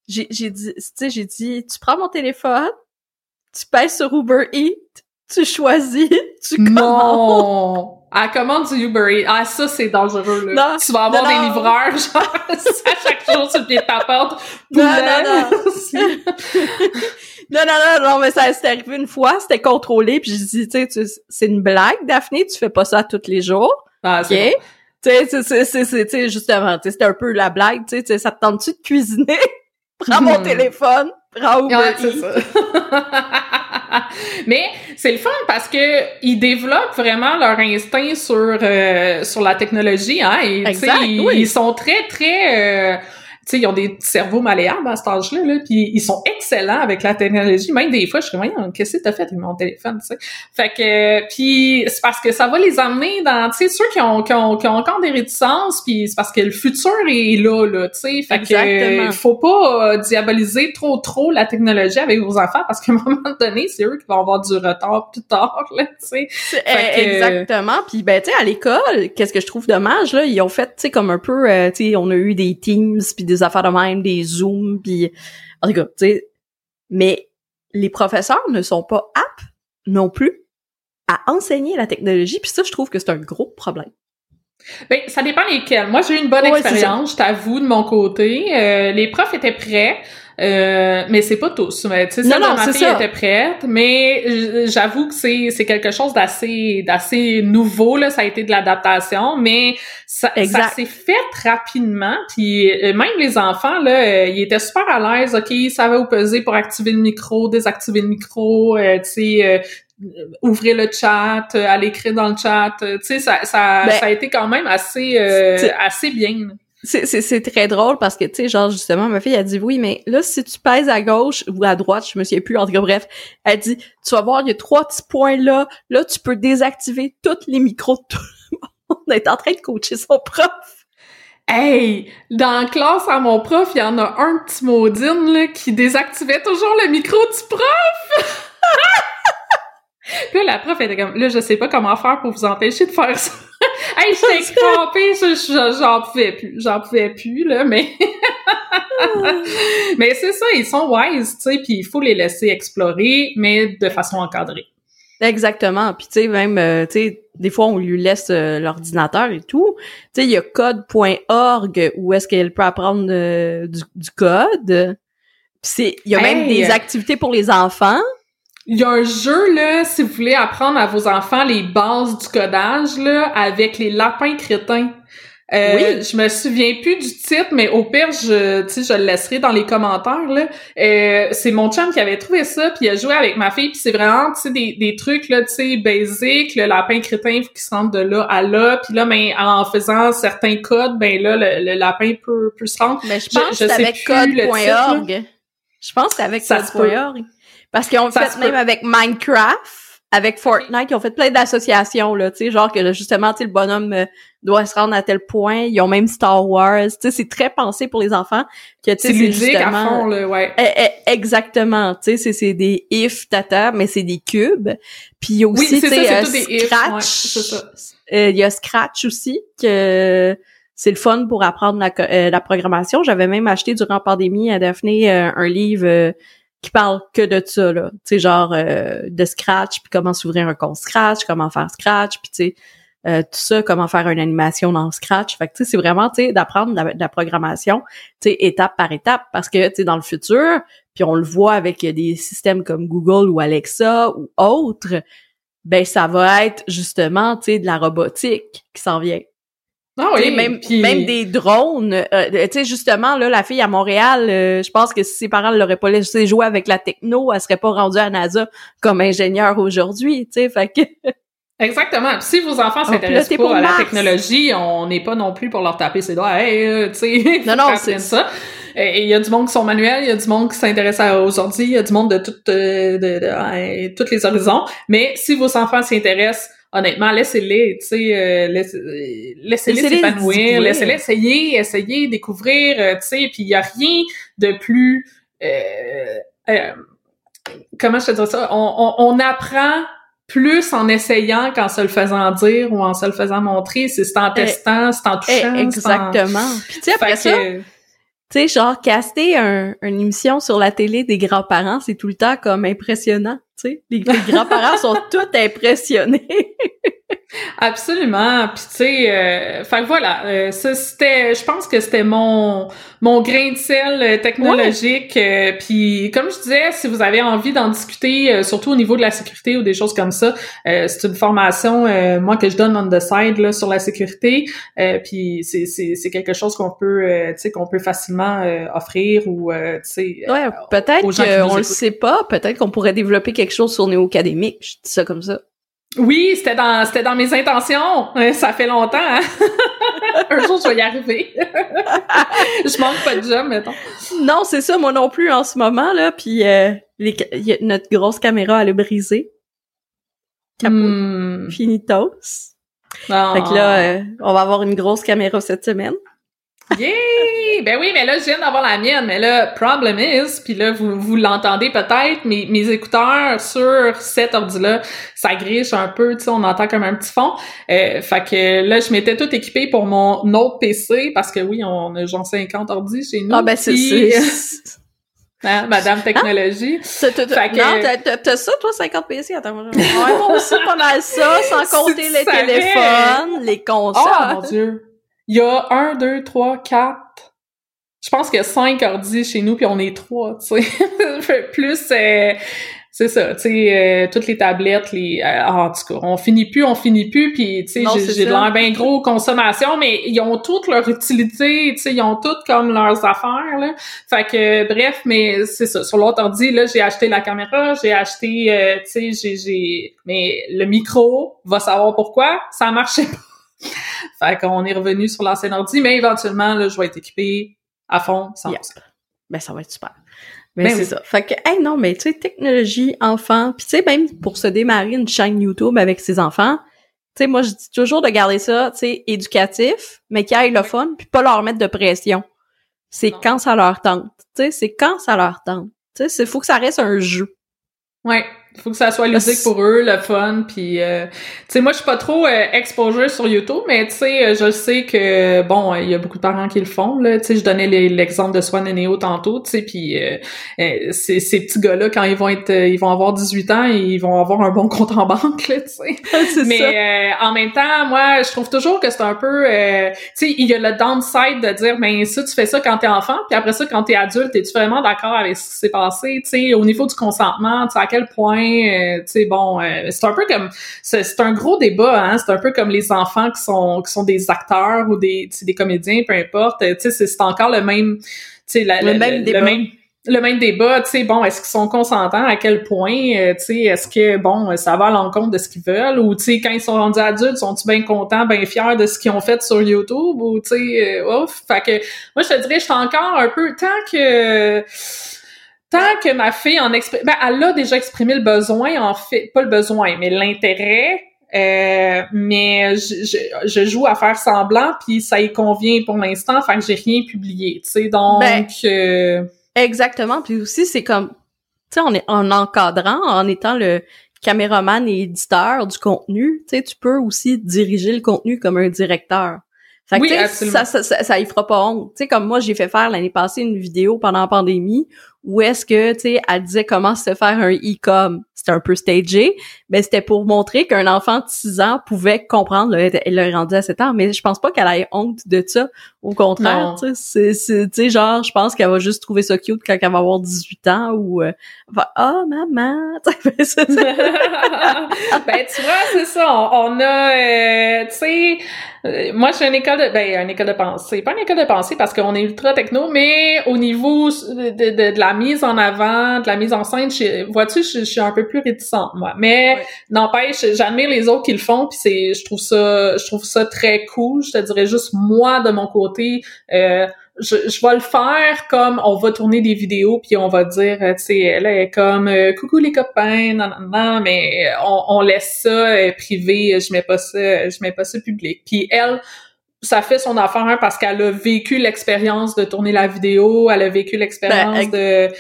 j'ai j'ai dit, tu sais, j'ai dit, tu prends mon téléphone, tu pèses sur Uber Eats, tu choisis, <laughs> tu commandes. Non! Elle commande du Uber Eats. Ah, ça, c'est dangereux, là. Non, tu vas avoir des livreurs, genre, <laughs> à chaque jour sur le pied de ta porte. Non, non, non. non, non, non, non, mais ça s'est arrivé une fois, c'était contrôlé, puis j'ai dit, tu sais, c'est une blague, Daphné, tu fais pas ça tous les jours. Ah, c'est Tu sais, c'est, justement, tu sais, c'était un peu la blague, tu sais, ça te tente-tu de cuisiner? <laughs> Prends mon hmm. téléphone, prends Uber Eats. <laughs> <laughs> Mais c'est le fun parce que ils développent vraiment leur instinct sur euh, sur la technologie, hein. Et, exact, ils, sont très très euh, sais, ils ont des cerveaux malléables à cet âge-là, là, puis ils sont excellents avec la technologie. Même des fois, je suis vraiment, qu'est-ce que t'as fait avec mon téléphone, tu sais? Fait que, puis c'est parce que ça va les amener dans, tu sais, ceux qui ont, qui ont, qui ont encore des réticences, puis c'est parce que le futur est là, là, tu sais? Fait Exactement. que, faut pas euh, diaboliser trop, trop la technologie avec vos enfants, parce qu'à un <laughs> moment donné, c'est eux qui vont avoir du retard plus tard, là, tu sais? Exactement. Puis ben, tu sais, à l'école, qu'est-ce que je trouve dommage, là, ils ont fait, tu sais, comme un peu, euh, tu sais, on a eu des Teams, puis des affaires de même, des zooms, puis en tout cas, tu sais, mais les professeurs ne sont pas aptes non plus à enseigner la technologie, puis ça, je trouve que c'est un gros problème. Ben, ça dépend lesquels. Moi, j'ai eu une bonne expérience, je t'avoue, de mon côté. Euh, les profs étaient prêts. Euh, mais c'est pas tous. Mais, tu sais, ça, ma fille était prête, mais j'avoue que c'est c'est quelque chose d'assez d'assez nouveau là. Ça a été de l'adaptation, mais ça, ça s'est fait rapidement. Puis euh, même les enfants là, euh, ils étaient super à l'aise. Ok, ils savaient où peser pour activer le micro, désactiver le micro. tu sais. ouvrir le chat, aller écrire dans le chat, tu sais, ça, ça, ben ça a été quand même assez, assez bien c'est très drôle parce que, tu sais, genre, justement, ma fille a dit oui, mais là, si tu pèses à gauche ou à droite, je me souviens plus, en tout bref, elle dit, tu vas voir, il y a trois petits points là, là, tu peux désactiver tous les micros de tout le monde. <laughs> On est en train de coacher son prof. Hey! Dans la classe à mon prof, il y en a un petit maudine, là, qui désactivait toujours le micro du prof! <laughs> Puis là, la prof était comme, là, je sais pas comment faire pour vous empêcher de faire ça. <laughs> hey, j'étais crampée, j'en pouvais plus, j'en pouvais plus, là, mais... <laughs> mais c'est ça, ils sont wise, tu sais, puis il faut les laisser explorer, mais de façon encadrée. Exactement. Puis tu sais même euh, tu sais des fois on lui laisse euh, l'ordinateur et tout. Tu sais il y a code.org où est-ce qu'elle peut apprendre euh, du, code. Puis c'est il y a même des activités pour les enfants. Il y a un jeu, là, si vous voulez apprendre à vos enfants les bases du codage, là, avec les lapins crétins. Euh, oui. Je me souviens plus du titre, mais au pire, je, je le laisserai dans les commentaires. Là. Euh, c'est mon chum qui avait trouvé ça, puis il a joué avec ma fille, puis c'est vraiment, tu sais, des, des trucs là, tu sais, basiques. Le lapin crétin qui se rentre de là à là, puis là, ben, en faisant certains codes, ben là, le, lapin peut, peut se rendre. Mais je pense je, que c'est avec code.org. Je pense que c'est avec. Code.org. Parce qu'ils ont Ça fait même peut. avec Minecraft, avec Fortnite, ils ont fait plein d'associations, là, tu sais, genre que justement, tu sais, le bonhomme euh, doit se rendre à tel point. Ils ont même Star Wars, tu sais, c'est très pensé pour les enfants. Que, C'est ludique à fond, là, ouais. Eh, eh, exactement, tu sais, c'est, des if tata, mais c'est des cubes. Puis il y a Oui, aussi, tu sais, euh, Scratch. ouais, ça. Euh, Il y a Scratch aussi, que c'est le fun pour apprendre la, euh, la programmation. J'avais même acheté durant la pandémie à Daphné euh, un livre euh, qui parle que de ça, là. Tu sais, genre euh, de Scratch, puis comment s'ouvrir un compte Scratch, comment faire Scratch, puis tu sais, euh, tout ça, comment faire une animation dans Scratch. Fait que tu sais, c'est vraiment, tu sais, d'apprendre de la, programmation, tu sais, étape par étape, parce que, tu sais, dans le futur, puis on le voit avec des systèmes comme Google ou Alexa ou autres, ben ça va être justement, tu sais, de la robotique qui s'en vient. Ah oui, même, puis- même des drones. euh, tu sais, justement, là, la fille à Montréal, euh, je pense que si ses parents l'auraient pas laissé jouer avec la techno, elle serait pas rendue à NASA comme ingénieure aujourd'hui, tu sais, fait que... <laughs> Exactement. Puis si vos enfants s'intéressent pas pour à la technologie, on n'est pas non plus pour leur taper ses doigts. Hey, euh, tu sais, <laughs> Non, non, c'est- ça. Et il y a du monde qui sont manuels, il y a du monde qui s'intéresse à- aux ordi, il y a du monde de, toutes euh, de, de- euh, tous les horizons. Mais si vos enfants s'y intéressent, honnêtement, laissez-les, tu sais, euh, euh, laissez-les s'épanouir, laissez-les essayer, essayer, découvrir, euh, tu sais, puis il y a rien de plus... euh, euh, comment je te dirais ça? On, on, on apprend plus en essayant qu'en se le faisant dire ou en se le faisant montrer. C'est c'est en Eh, testant, c'est en Eh, touchant. c'est en- exactement. Puis tu sais, après ça, que- tu sais, genre, caster un, une émission sur la télé des grands-parents, c'est tout le temps comme impressionnant, tu sais. Les, les grands-parents <laughs> sont tous impressionnés. Absolument. Puis tu sais, euh, fait que voilà, euh, ça c'était, je pense que c'était mon mon grain de sel euh, technologique. euh, puis comme je disais, si vous avez envie d'en discuter, euh, surtout au niveau de la sécurité ou des choses comme ça, euh, c'est une formation euh, moi que je donne on the side là sur la sécurité. Euh, puis c'est c'est c'est quelque chose qu'on peut, euh, tu sais, qu'on peut facilement euh, offrir ou euh, tu sais. Ouais, peut-être qu'on le sait pas, peut-être qu'on pourrait développer quelque chose sur Néo Académique, je dis ça comme ça. Oui, c'était dans c'était dans mes intentions. Euh, Ça fait longtemps. hein. <laughs> Un jour, je vais y arriver. <laughs> je manque pas de job, mettons. Non, c'est ça, moi non plus en ce moment, là, puis euh, les a- notre grosse caméra, elle a brisé. Capot. Hmm. Finitos. Ah. Fait que là, euh, on va avoir une grosse caméra cette semaine. Yay! Ben oui, mais là, je viens d'avoir la mienne. Mais là, problem is, puis là, vous, vous l'entendez peut-être, mes, mes écouteurs sur cet ordi-là, ça griche un peu, tu sais, on entend comme un petit fond. Euh, fait que là, je m'étais tout équipé pour mon autre PC, parce que oui, on a genre 50 ordi chez nous. Ah ben c'est c'est- <laughs> hein, Madame Technologie. T'as- t'as- ça, toi, 50 PC? Attends, moi, <laughs> ouais, moi aussi, pas mal ça, sans compter les savais. téléphones, les consoles. Oh mon dieu! Il y a un, deux, trois, quatre. Je pense qu'il y a cinq ordi chez nous, puis on est trois, tu sais. <laughs> Plus, euh, c'est ça, tu sais, euh, toutes les tablettes, les... euh, ah, en tout cas, on finit plus, on finit plus, puis tu sais, j'ai de l'air bien gros consommation, mais ils ont toutes leur utilité, tu sais, ils ont toutes comme leurs affaires, là. Fait que, bref, mais c'est ça. Sur l'autre ordi, là, j'ai acheté la caméra, j'ai acheté, euh, tu sais, j'ai, j'ai... Mais le micro, va savoir pourquoi, ça marchait pas. Fait qu'on est revenu sur l'ancien ordi, mais éventuellement, là, je vais être équipé à fond, 100%. Yep. Ben, ça va être super. Ben, Ben c'est oui. ça. Fait que, hey, non, mais tu sais, technologie, enfants, puis tu sais, même pour se démarrer une chaîne YouTube avec ses enfants, tu sais, moi, je dis toujours de garder ça, tu sais, éducatif, mais qui aille le fun, puis pas leur mettre de pression. C'est quand ça leur tente. Tu sais, c'est quand ça leur tente. Tu sais, c'est faut que ça reste un jeu. Ouais, faut que ça soit ludique pour eux, le fun, puis euh, tu sais moi je suis pas trop euh, exposure sur YouTube, mais tu sais euh, je sais que bon, euh, il y a beaucoup de parents qui le font là, tu sais je donnais l'exemple de Swan et Néo tantôt, tu sais puis euh, euh, ces, ces petits gars-là quand ils vont être ils vont avoir 18 ans, ils vont avoir un bon compte en banque là, tu sais. <laughs> Mais euh, en même temps, moi, je trouve toujours que c'est un peu, euh, tu sais, il y a le downside de dire, ben ça, tu fais ça quand t'es enfant, puis après ça, quand t'es adulte, es-tu vraiment d'accord avec ce qui s'est passé, tu sais, au niveau du consentement, tu sais, à quel point, tu sais, bon, euh, c'est un peu comme, c'est un gros débat, hein, c'est un peu comme les enfants qui sont qui sont des acteurs ou des, des comédiens, peu importe, tu sais, c'est encore le même, tu sais, Le même débat. même le même débat, tu sais, bon, est-ce qu'ils sont consentants, à quel point, euh, tu sais, est-ce que, bon, ça va à l'encontre de ce qu'ils veulent, ou, tu sais, quand ils sont rendus adultes, sont-ils bien contents, bien fiers de ce qu'ils ont fait sur YouTube, ou, tu sais, euh, ouf, fait que, moi, je te dirais, je suis encore un peu, tant que, tant que ma fille en exprime, ben, elle a déjà exprimé le besoin, en fait, pas le besoin, mais l'intérêt, euh, mais je, je, joue à faire semblant, puis ça y convient pour l'instant, que j'ai rien publié, tu sais, donc... Ben, euh, Exactement, puis aussi, c'est comme, tu sais, on est en encadrant, en étant le caméraman et éditeur du contenu, tu sais, tu peux aussi diriger le contenu comme un directeur. Fait que, ça, ça, ça, ça, y fera pas honte. Tu sais, comme moi, j'ai fait faire l'année passée une vidéo pendant la pandémie où est-ce que, tu sais, elle disait comment se faire un e-com. C'était un peu stagé, mais c'était pour montrer qu'un enfant de 6 ans pouvait comprendre. Là, elle l'a rendu à 7 ans, mais je pense pas qu'elle ait honte de ça. Au contraire, tu sais, c'est, genre, je pense qu'elle va juste trouver ça cute quand elle va avoir 18 ans ou euh, va, oh, maman, <laughs> <laughs> ben, tu vois, c'est ça. On, a, euh, tu sais, euh, moi, je suis une école de, ben, une école de pensée. Pas une école de pensée parce qu'on est ultra techno, mais au niveau de, de, de la mise en avant, de la mise en scène, vois-tu, je, suis un peu plus réticente, moi. Mais n'empêche, j'admire les autres qui le font, puis c'est, je trouve ça, je trouve ça très cool. Je te dirais juste moi de mon côté. Euh, je, je vais le faire comme on va tourner des vidéos puis on va dire tu sais elle est comme euh, coucou les copains non non non mais on, on laisse ça euh, privé je mets pas ça je mets pas ça public puis elle ça fait son affaire hein, parce qu'elle a vécu l'expérience de tourner la vidéo, elle a vécu l'expérience ben, de,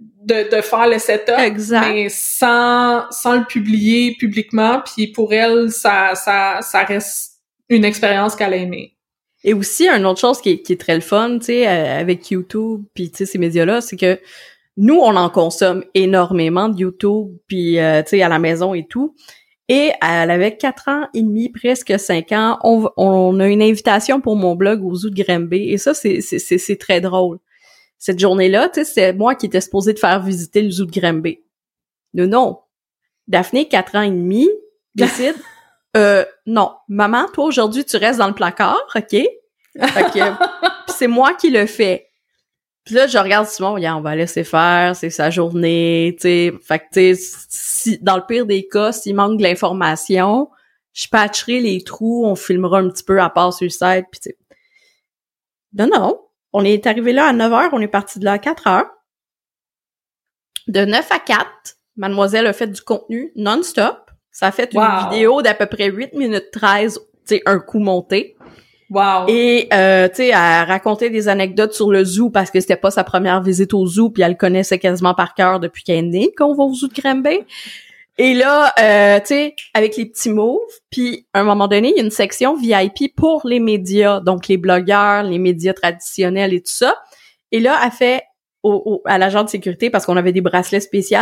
de, de faire le setup, mais sans sans le publier publiquement. Puis pour elle, ça ça ça reste une expérience qu'elle a aimée. Et aussi, une autre chose qui est, qui est très le fun, tu sais, euh, avec YouTube, puis tu sais, ces médias-là, c'est que nous, on en consomme énormément de YouTube, puis euh, tu sais, à la maison et tout. Et elle avait quatre ans et demi, presque cinq ans. On, on a une invitation pour mon blog au Zoo de Grimby. Et ça, c'est, c'est, très drôle. Cette journée-là, tu sais, c'est moi qui étais supposée de faire visiter le Zoo de Grimby. Non, non. Daphné, quatre ans et demi, <laughs> décide, euh, non, maman, toi, aujourd'hui, tu restes dans le placard, OK? Fait <laughs> c'est moi qui le fais. Puis là, je regarde Simon, yeah, on va laisser faire, c'est sa journée, tu sais. Fait que, tu sais, si, dans le pire des cas, s'il manque de l'information, je patcherai les trous, on filmera un petit peu à part sur le site, puis tu sais. Non, non. On est arrivé là à 9 h, on est parti de là à 4 h. De 9 à 4, mademoiselle a fait du contenu non-stop. Ça a fait une vidéo d'à peu près 8 minutes 13, tu sais, un coup monté. Wow. Et euh, tu sais, elle racontait des anecdotes sur le zoo parce que c'était pas sa première visite au zoo, puis elle connaissait quasiment par cœur depuis qu'elle est née qu'on va au zoo de Granby. Et là, euh, tu sais, avec les petits moves, puis à un moment donné, il y a une section VIP pour les médias, donc les blogueurs, les médias traditionnels et tout ça. Et là, elle fait au, à l'agent de sécurité parce qu'on avait des bracelets spéciaux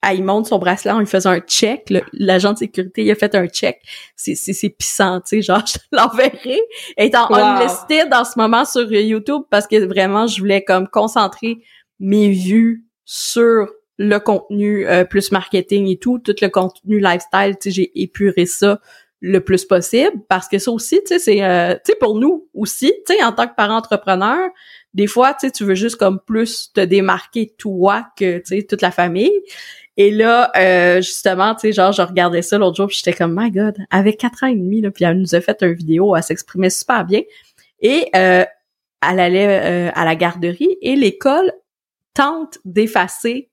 ah, il monte son bracelet en lui faisant un check. L'agent de sécurité, il a fait un check. C'est, c'est, c'est puissant, tu sais, genre, <laughs> je l'enverrai. Elle est en wow. unlisted en ce moment sur YouTube parce que vraiment, je voulais comme concentrer mes vues sur le contenu euh, plus marketing et tout, tout le contenu lifestyle, j'ai épuré ça le plus possible parce que ça aussi, tu sais, c'est, euh, tu sais, pour nous aussi, tu sais, en tant que parent entrepreneur, des fois, tu sais, tu veux juste comme plus te démarquer toi que, tu sais, toute la famille. Et là, euh, justement, tu sais, genre, je regardais ça l'autre jour, puis j'étais comme, my God, avec quatre ans et demi, là, puis elle nous a fait une vidéo, elle s'exprimait super bien. Et elle allait à la garderie et l'école tente d'effacer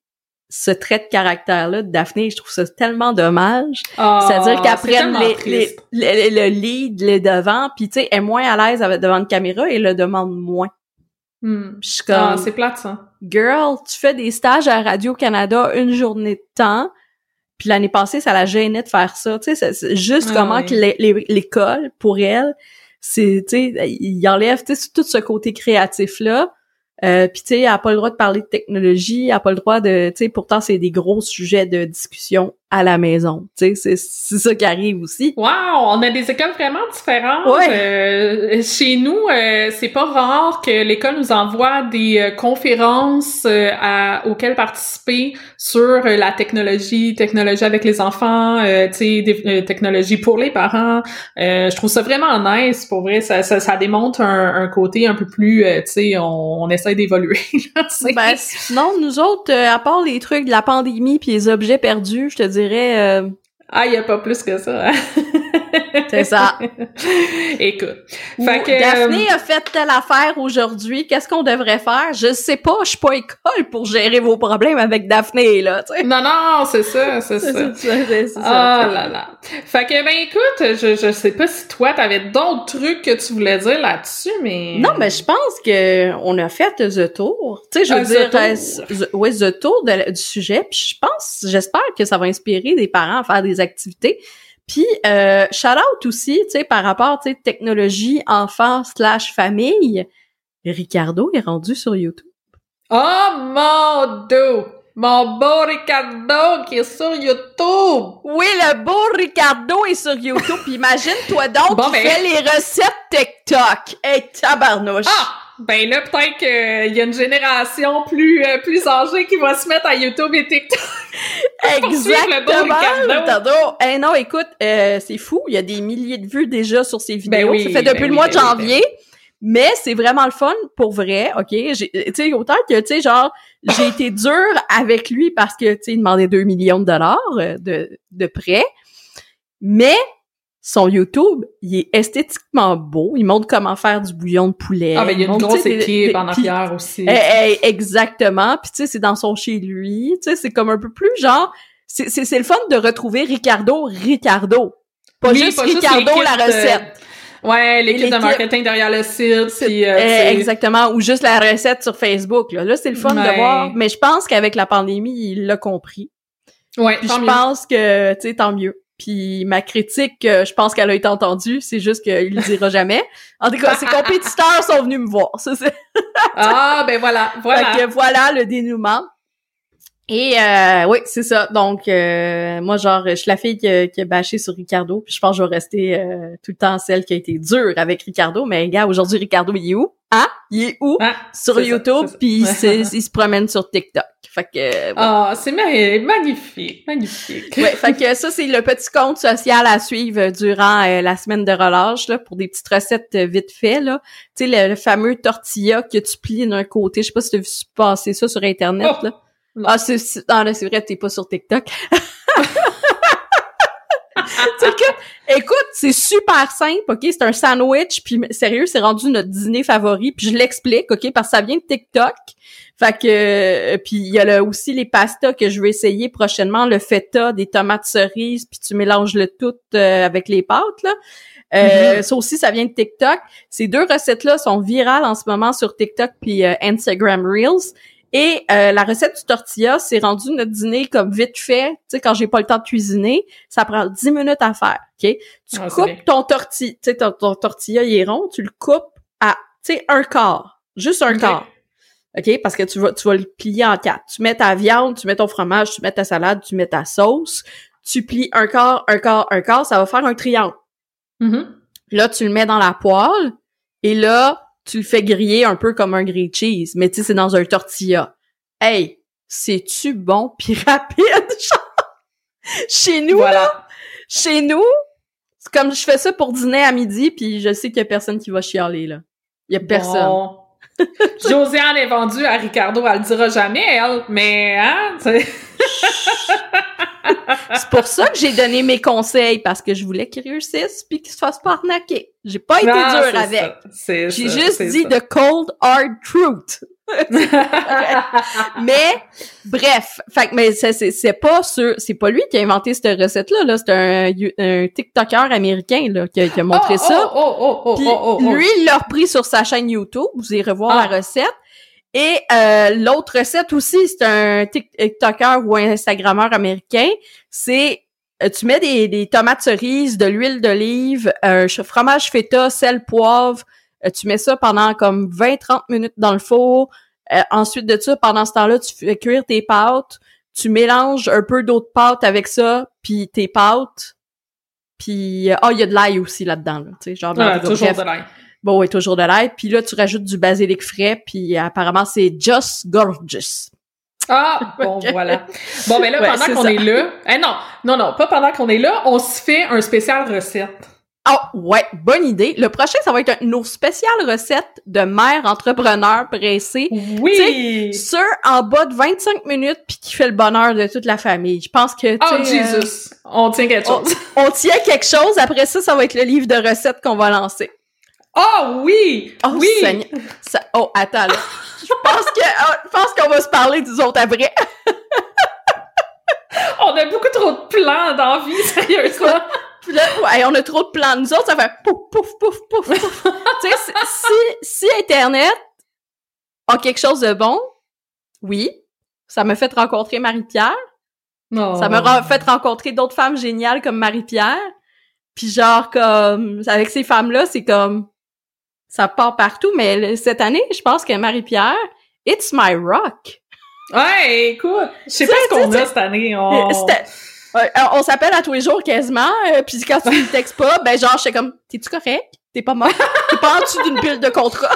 ce trait de caractère-là de Daphné. Je trouve ça tellement dommage. Oh, C'est-à-dire les, les, le lead, les devant, puis tu sais, est moins à l'aise devant une caméra et le demande moins. Hmm. Ah, c'est plate, ça. Girl, tu fais des stages à Radio-Canada une journée de temps, puis l'année passée, ça la gênait de faire ça. Tu sais, c'est juste comment que l'école, pour elle, c'est, tu sais, il enlève tout ce côté créatif-là, euh, puis tu sais, elle pas le droit de parler de technologie, elle a pas le droit de, tu sais, pourtant c'est des gros sujets de discussion à la maison. Tu sais, c'est ça qui arrive aussi. Wow, on a des écoles vraiment différentes. Ouais. Euh, chez nous, euh, c'est pas rare que l'école nous envoie des euh, conférences à, auxquelles participer sur la technologie, technologie avec les enfants, tu sais, des technologies pour les parents. je trouve ça vraiment nice. Pour vrai, ça, ça, ça démontre un, un, côté un peu plus, tu sais, on, on essaie d'évoluer. <laughs> ben, sinon, nous autres, à part les trucs de la pandémie puis les objets perdus, je te Euh, ah, il y a pas plus que ça. Hein? <laughs> C'est ça. <laughs> Écoute. Ou Fait que, Daphné euh, a fait telle affaire aujourd'hui, qu'est-ce qu'on devrait faire? Je sais pas, je suis pas école pour gérer vos problèmes avec Daphné, là, tu sais. Non, non, c'est ça, c'est ça. ça, c'est ça. Ah là là. Fait que, ben écoute, je, je sais pas si toi, t'avais d'autres trucs que tu voulais dire là-dessus, mais... Non, mais je pense que on a fait The Tour. Tu sais, je veux Un dire, The Tour? euh, the- ouais, The Tour de- du sujet. Puis je pense, j'espère que ça va inspirer des parents à faire des activités. Puis euh, shout out aussi, tu sais, par rapport, tu sais, technologie, enfant slash famille. Ricardo est rendu sur YouTube. Oh mon dieu! Mon beau Ricardo qui est sur YouTube! Oui, le beau Ricardo est sur YouTube. Puis imagine-toi donc <laughs> Bon, qui ben. fait les recettes TikTok. Hey, tabarnouche. Ah! Ben là, peut-être qu'il y a une génération plus, euh, plus âgée qui va se mettre à YouTube et TikTok. <laughs> Exactement. Eh non, écoute, euh, c'est fou. Il y a des milliers de vues déjà sur ces vidéos. Ben oui, ça fait depuis ben le oui, mois de ben oui, janvier. Mais c'est vraiment le fun pour vrai, ok? Tu sais, autant que tu sais, genre, j'ai été dure avec lui parce que tu sais, il demandait 2 millions de dollars euh, de de prêt. Mais son YouTube, il est esthétiquement beau. Il montre comment faire du bouillon de poulet. Ah, ben il y a une grosse équipe en arrière aussi. eh, eh, exactement. Puis tu sais, c'est dans son chez lui. Tu sais, c'est comme un peu plus genre. C'est c'est c'est le fun de retrouver Ricardo, Ricardo. Pas Oui, juste pas Ricardo la de- recette. Ouais, l'équipe de marketing derrière le site, puis euh, Eh, exactement. Ou juste la recette sur Facebook. Là, là c'est le fun Ouais. de voir. Mais je pense qu'avec la pandémie, il l'a compris. ouais, Puis je mieux. pense que, tu sais, tant mieux. Puis ma critique, euh, je pense qu'elle a été entendue. C'est juste qu'il le dira jamais. En tout cas, ses compétiteurs sont venus me voir. Ça, Ah, ben voilà, voilà. Fait que voilà le dénouement. Et euh, oui, c'est ça. Donc euh, moi, genre, je suis la fille qui, a- qui a bâché sur Ricardo, puis je pense que je vais rester euh, tout le temps celle qui a été dure avec Ricardo. Mais gars, aujourd'hui, Ricardo, il est où? Hein? Il est où? Ah, sur c'est YouTube, c'est puis il, <laughs> Ouais. se- il se promène sur TikTok. Fait que Ah, c'est ma- magnifique, magnifique. Ouais, fait que ça, c'est le petit compte social à suivre durant euh, la semaine de relâche, là, pour des petites recettes euh, vite fait, là. Tu sais, le, le fameux tortilla que tu plies d'un côté. Je sais pas si tu as vu passer ça sur Internet, Oh, là. Ah, c'est, ah, là, c'est vrai, t'es pas sur TikTok. <laughs> Que- écoute, c'est super simple, ok? C'est un sandwich, puis sérieux, c'est rendu notre dîner favori, puis je l'explique, ok? Parce que ça vient de TikTok. Fait que, euh, puis il y a le- aussi les pastas que je vais essayer prochainement, le feta, des tomates cerises, puis tu mélanges le tout euh, avec les pâtes, là. Euh, Ça aussi, ça vient de TikTok. Ces deux recettes-là sont virales en ce moment sur TikTok puis euh, Instagram Reels. Et euh, la recette du tortilla, c'est rendu notre dîner comme vite fait. Tu sais, quand j'ai pas le temps de cuisiner, ça prend 10 minutes à faire, OK? Tu Ah, coupes ton tortilla, tu sais, ton, ton tortilla, il est rond, tu le coupes à, tu sais, un quart. Juste un quart. OK? Parce que tu vas, tu vas le plier en quatre. Tu mets ta viande, tu mets ton fromage, tu mets ta salade, tu mets ta sauce. Tu plies un quart, un quart, un quart, ça va faire un triangle. Mhm. Là, tu le mets dans la poêle et là, tu le fais griller un peu comme un grilled cheese, mais tu sais, c'est dans un tortilla. Hey, c'est-tu bon pis <laughs> rapide? Chez nous, là, chez nous, c'est comme je fais ça pour dîner à midi puis je sais qu'il y a personne qui va chialer, là. Il y a personne. Bon. <laughs> Josiane est vendue à Ricardo, elle le dira jamais, elle, mais, hein. C'est pour ça que j'ai donné mes conseils parce que je voulais qu'il réussisse puis qu'il se fasse pas arnaquer. J'ai pas été Ah, dur c'est avec. J'ai juste dit ça. the cold hard truth. <laughs> mais bref, fait mais c'est pas sûr, c'est pas lui qui a inventé cette recette là, là c'est un, TikToker américain là qui a, qui a montré oh, ça. Oh, oh, oh. lui, il l'a repris sur sa chaîne YouTube. Vous irez voir Ah. la recette. Et euh, l'autre recette aussi, c'est un TikToker ou un Instagrammeur américain. C'est euh, tu mets des, des tomates cerises, de l'huile d'olive, un fromage feta, sel, poivre. Euh, tu mets ça pendant comme 20-30 minutes dans le four. Euh, ensuite de ça, pendant ce temps-là, tu fais cuire tes pâtes. Tu mélanges un peu d'autres pâtes avec ça, puis tes pâtes. Puis, euh, ah, il y a de l'ail aussi là-dedans, là, tu sais, genre, Ah, bref. toujours de l'air. Bon, oui, toujours de l'ail. Puis là, tu rajoutes du basilic frais, puis apparemment, c'est just gorgeous. Ah, <laughs> bon, voilà. Bon, ben là, Ouais, pendant qu'on est là... <laughs> Eh non, non, non, pas pendant qu'on est là, on se fait un spécial recette. Oh, ouais, bonne idée. Le prochain, ça va être un- nos spéciales recettes de mère entrepreneur pressée. Oui! Sur en bas de 25 minutes puis qui fait le bonheur de toute la famille. Je pense que, tu Oh, euh, Jesus! On tient quelque on, chose. <laughs> on tient quelque chose. Après ça, ça va être le livre de recettes qu'on va lancer. Oh, oui! Oh, oui! Seigneur. Ça- oh, attends, là. Je pense que, oh, je pense qu'on va se parler des autres après. <laughs> On a beaucoup trop de plans dans vie, sérieusement. <laughs> Puis là, ouais, on a trop de plans. Nous autres, ça fait pouf, pouf, pouf, pouf, pouf. <laughs> tu sais, si, si Internet a quelque chose de bon, oui, ça m'a fait rencontrer Marie-Pierre. Non. Ça m'a fait rencontrer d'autres femmes géniales comme Marie-Pierre. Puis genre, comme, avec ces femmes-là, c'est comme, ça part partout. Mais le- cette année, je pense que Marie-Pierre, it's my rock. Ouais, écoute, je sais pas ce qu'on a cette année. On... Ouais, euh, on s'appelle à tous les jours quasiment, euh, puis quand tu me <laughs> textes pas, ben genre, j'étais comme, t'es-tu correct? T'es pas mort? T'es pas en dessous d'une pile de contrat?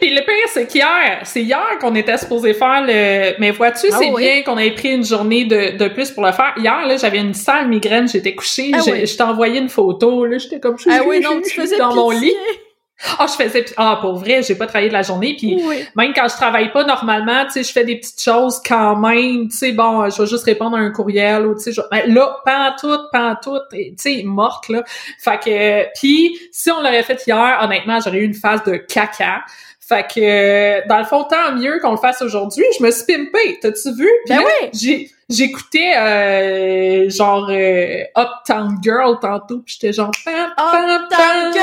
Puis le pire, c'est qu'hier, c'est hier qu'on était supposé faire le... Mais vois-tu, Ah c'est oui. bien qu'on ait pris une journée de, de plus pour le faire. Hier, là, j'avais une sale migraine, j'étais couchée, Ah oui. je t'ai envoyé une photo, là, j'étais comme... Ah oui, non, tu faisais dans mon lit. Ah, je faisais... Ah, pour vrai, j'ai pas travaillé de la journée, puis Oui. même quand je travaille pas normalement, tu sais, je fais des petites choses quand même, tu sais, bon, je vais juste répondre à un courriel ou tu sais, je- ben, là, pantoute, pantoute, et, tu sais, morte, là. Fait que, puis si on l'aurait fait hier, honnêtement, j'aurais eu une phase de caca. Fait que, dans le fond, tant mieux qu'on le fasse aujourd'hui. Je me suis pimpée, t'as-tu vu? Puis Ben là, oui. j'ai j'écoutais euh, genre euh, Uptown Girl tantôt, puis j'étais genre pam, pam, Uptown pam. girl!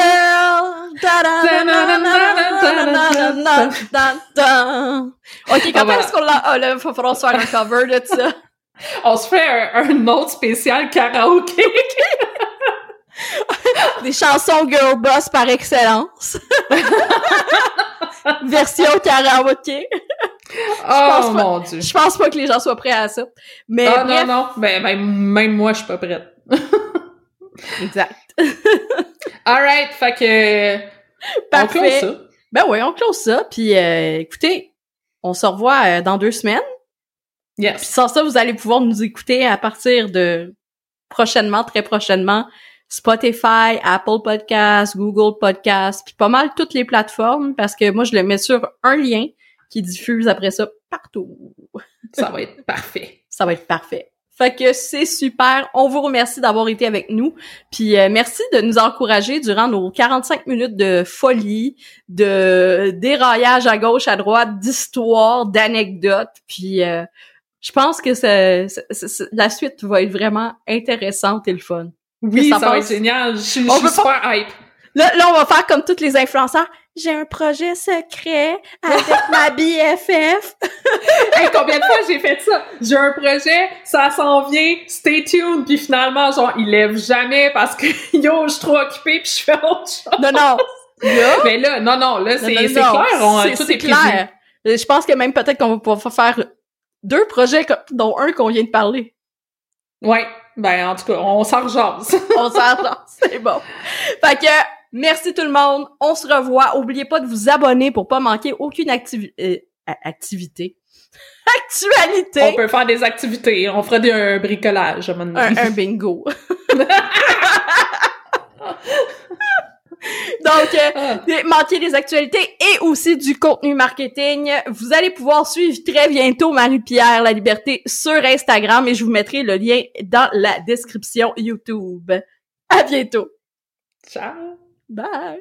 Ok, quand est-ce qu'on l'a... Il va faire un cover de ça. On se fait un, autre spécial karaoké. Des chansons girl boss par excellence. Version karaoké. Oh mon dieu. Je pense pas que les gens soient prêts à ça. Mais oh, non non, ben, même moi je suis pas prête. exact. <laughs> Alright, fait que... On Parfait. close ça. Ben oui, on close ça. Puis euh, écoutez, on se revoit euh, dans deux semaines. Puis Yes. sans ça, vous allez pouvoir nous écouter à partir de prochainement, très prochainement, Spotify, Apple Podcasts, Google Podcasts, puis pas mal toutes les plateformes parce que moi, je le mets sur un lien qui diffuse après ça partout. Ça va être parfait. Ça va être parfait. Fait que c'est super. On vous remercie d'avoir été avec nous. Puis euh, merci de nous encourager durant nos 45 minutes de folie, de déraillage à gauche, à droite, d'histoires, d'anecdotes. Puis euh, je pense que ça- ça- ça- la suite va être vraiment intéressante et le fun. Oui, ça va être génial. Je suis je On suis veut pas- super hype. Là, là, on va faire comme tous les influenceurs. J'ai un projet secret avec ma <laughs> BFF. <laughs> Hey, combien de fois j'ai fait ça? J'ai un projet, ça s'en vient, stay tuned, puis finalement, genre, il lève jamais parce que, <laughs> yo, je suis trop occupée puis je fais autre chose. Non, non. Là, Mais là, non, non, là, c'est clair, on, c'est- tout est clair. Je pense que même peut-être qu'on va pouvoir faire deux projets, dont un qu'on vient de parler. Ouais, ben, en tout cas, on s'en rejase. On s'entend, c'est bon. Fait que, merci tout le monde. On se revoit. Oubliez pas de vous abonner pour pas manquer aucune activi- euh, activité. <laughs> Actualité. on peut faire des activités, on fera des, un bricolage à un moment donné. un, un bingo. <laughs> <laughs> Donc, euh, Ah. des- manquer des actualités et aussi du contenu marketing. Vous allez pouvoir suivre très bientôt Marie-Pierre La Liberté sur Instagram et je vous mettrai le lien dans la description YouTube. À bientôt. Ciao! Bye!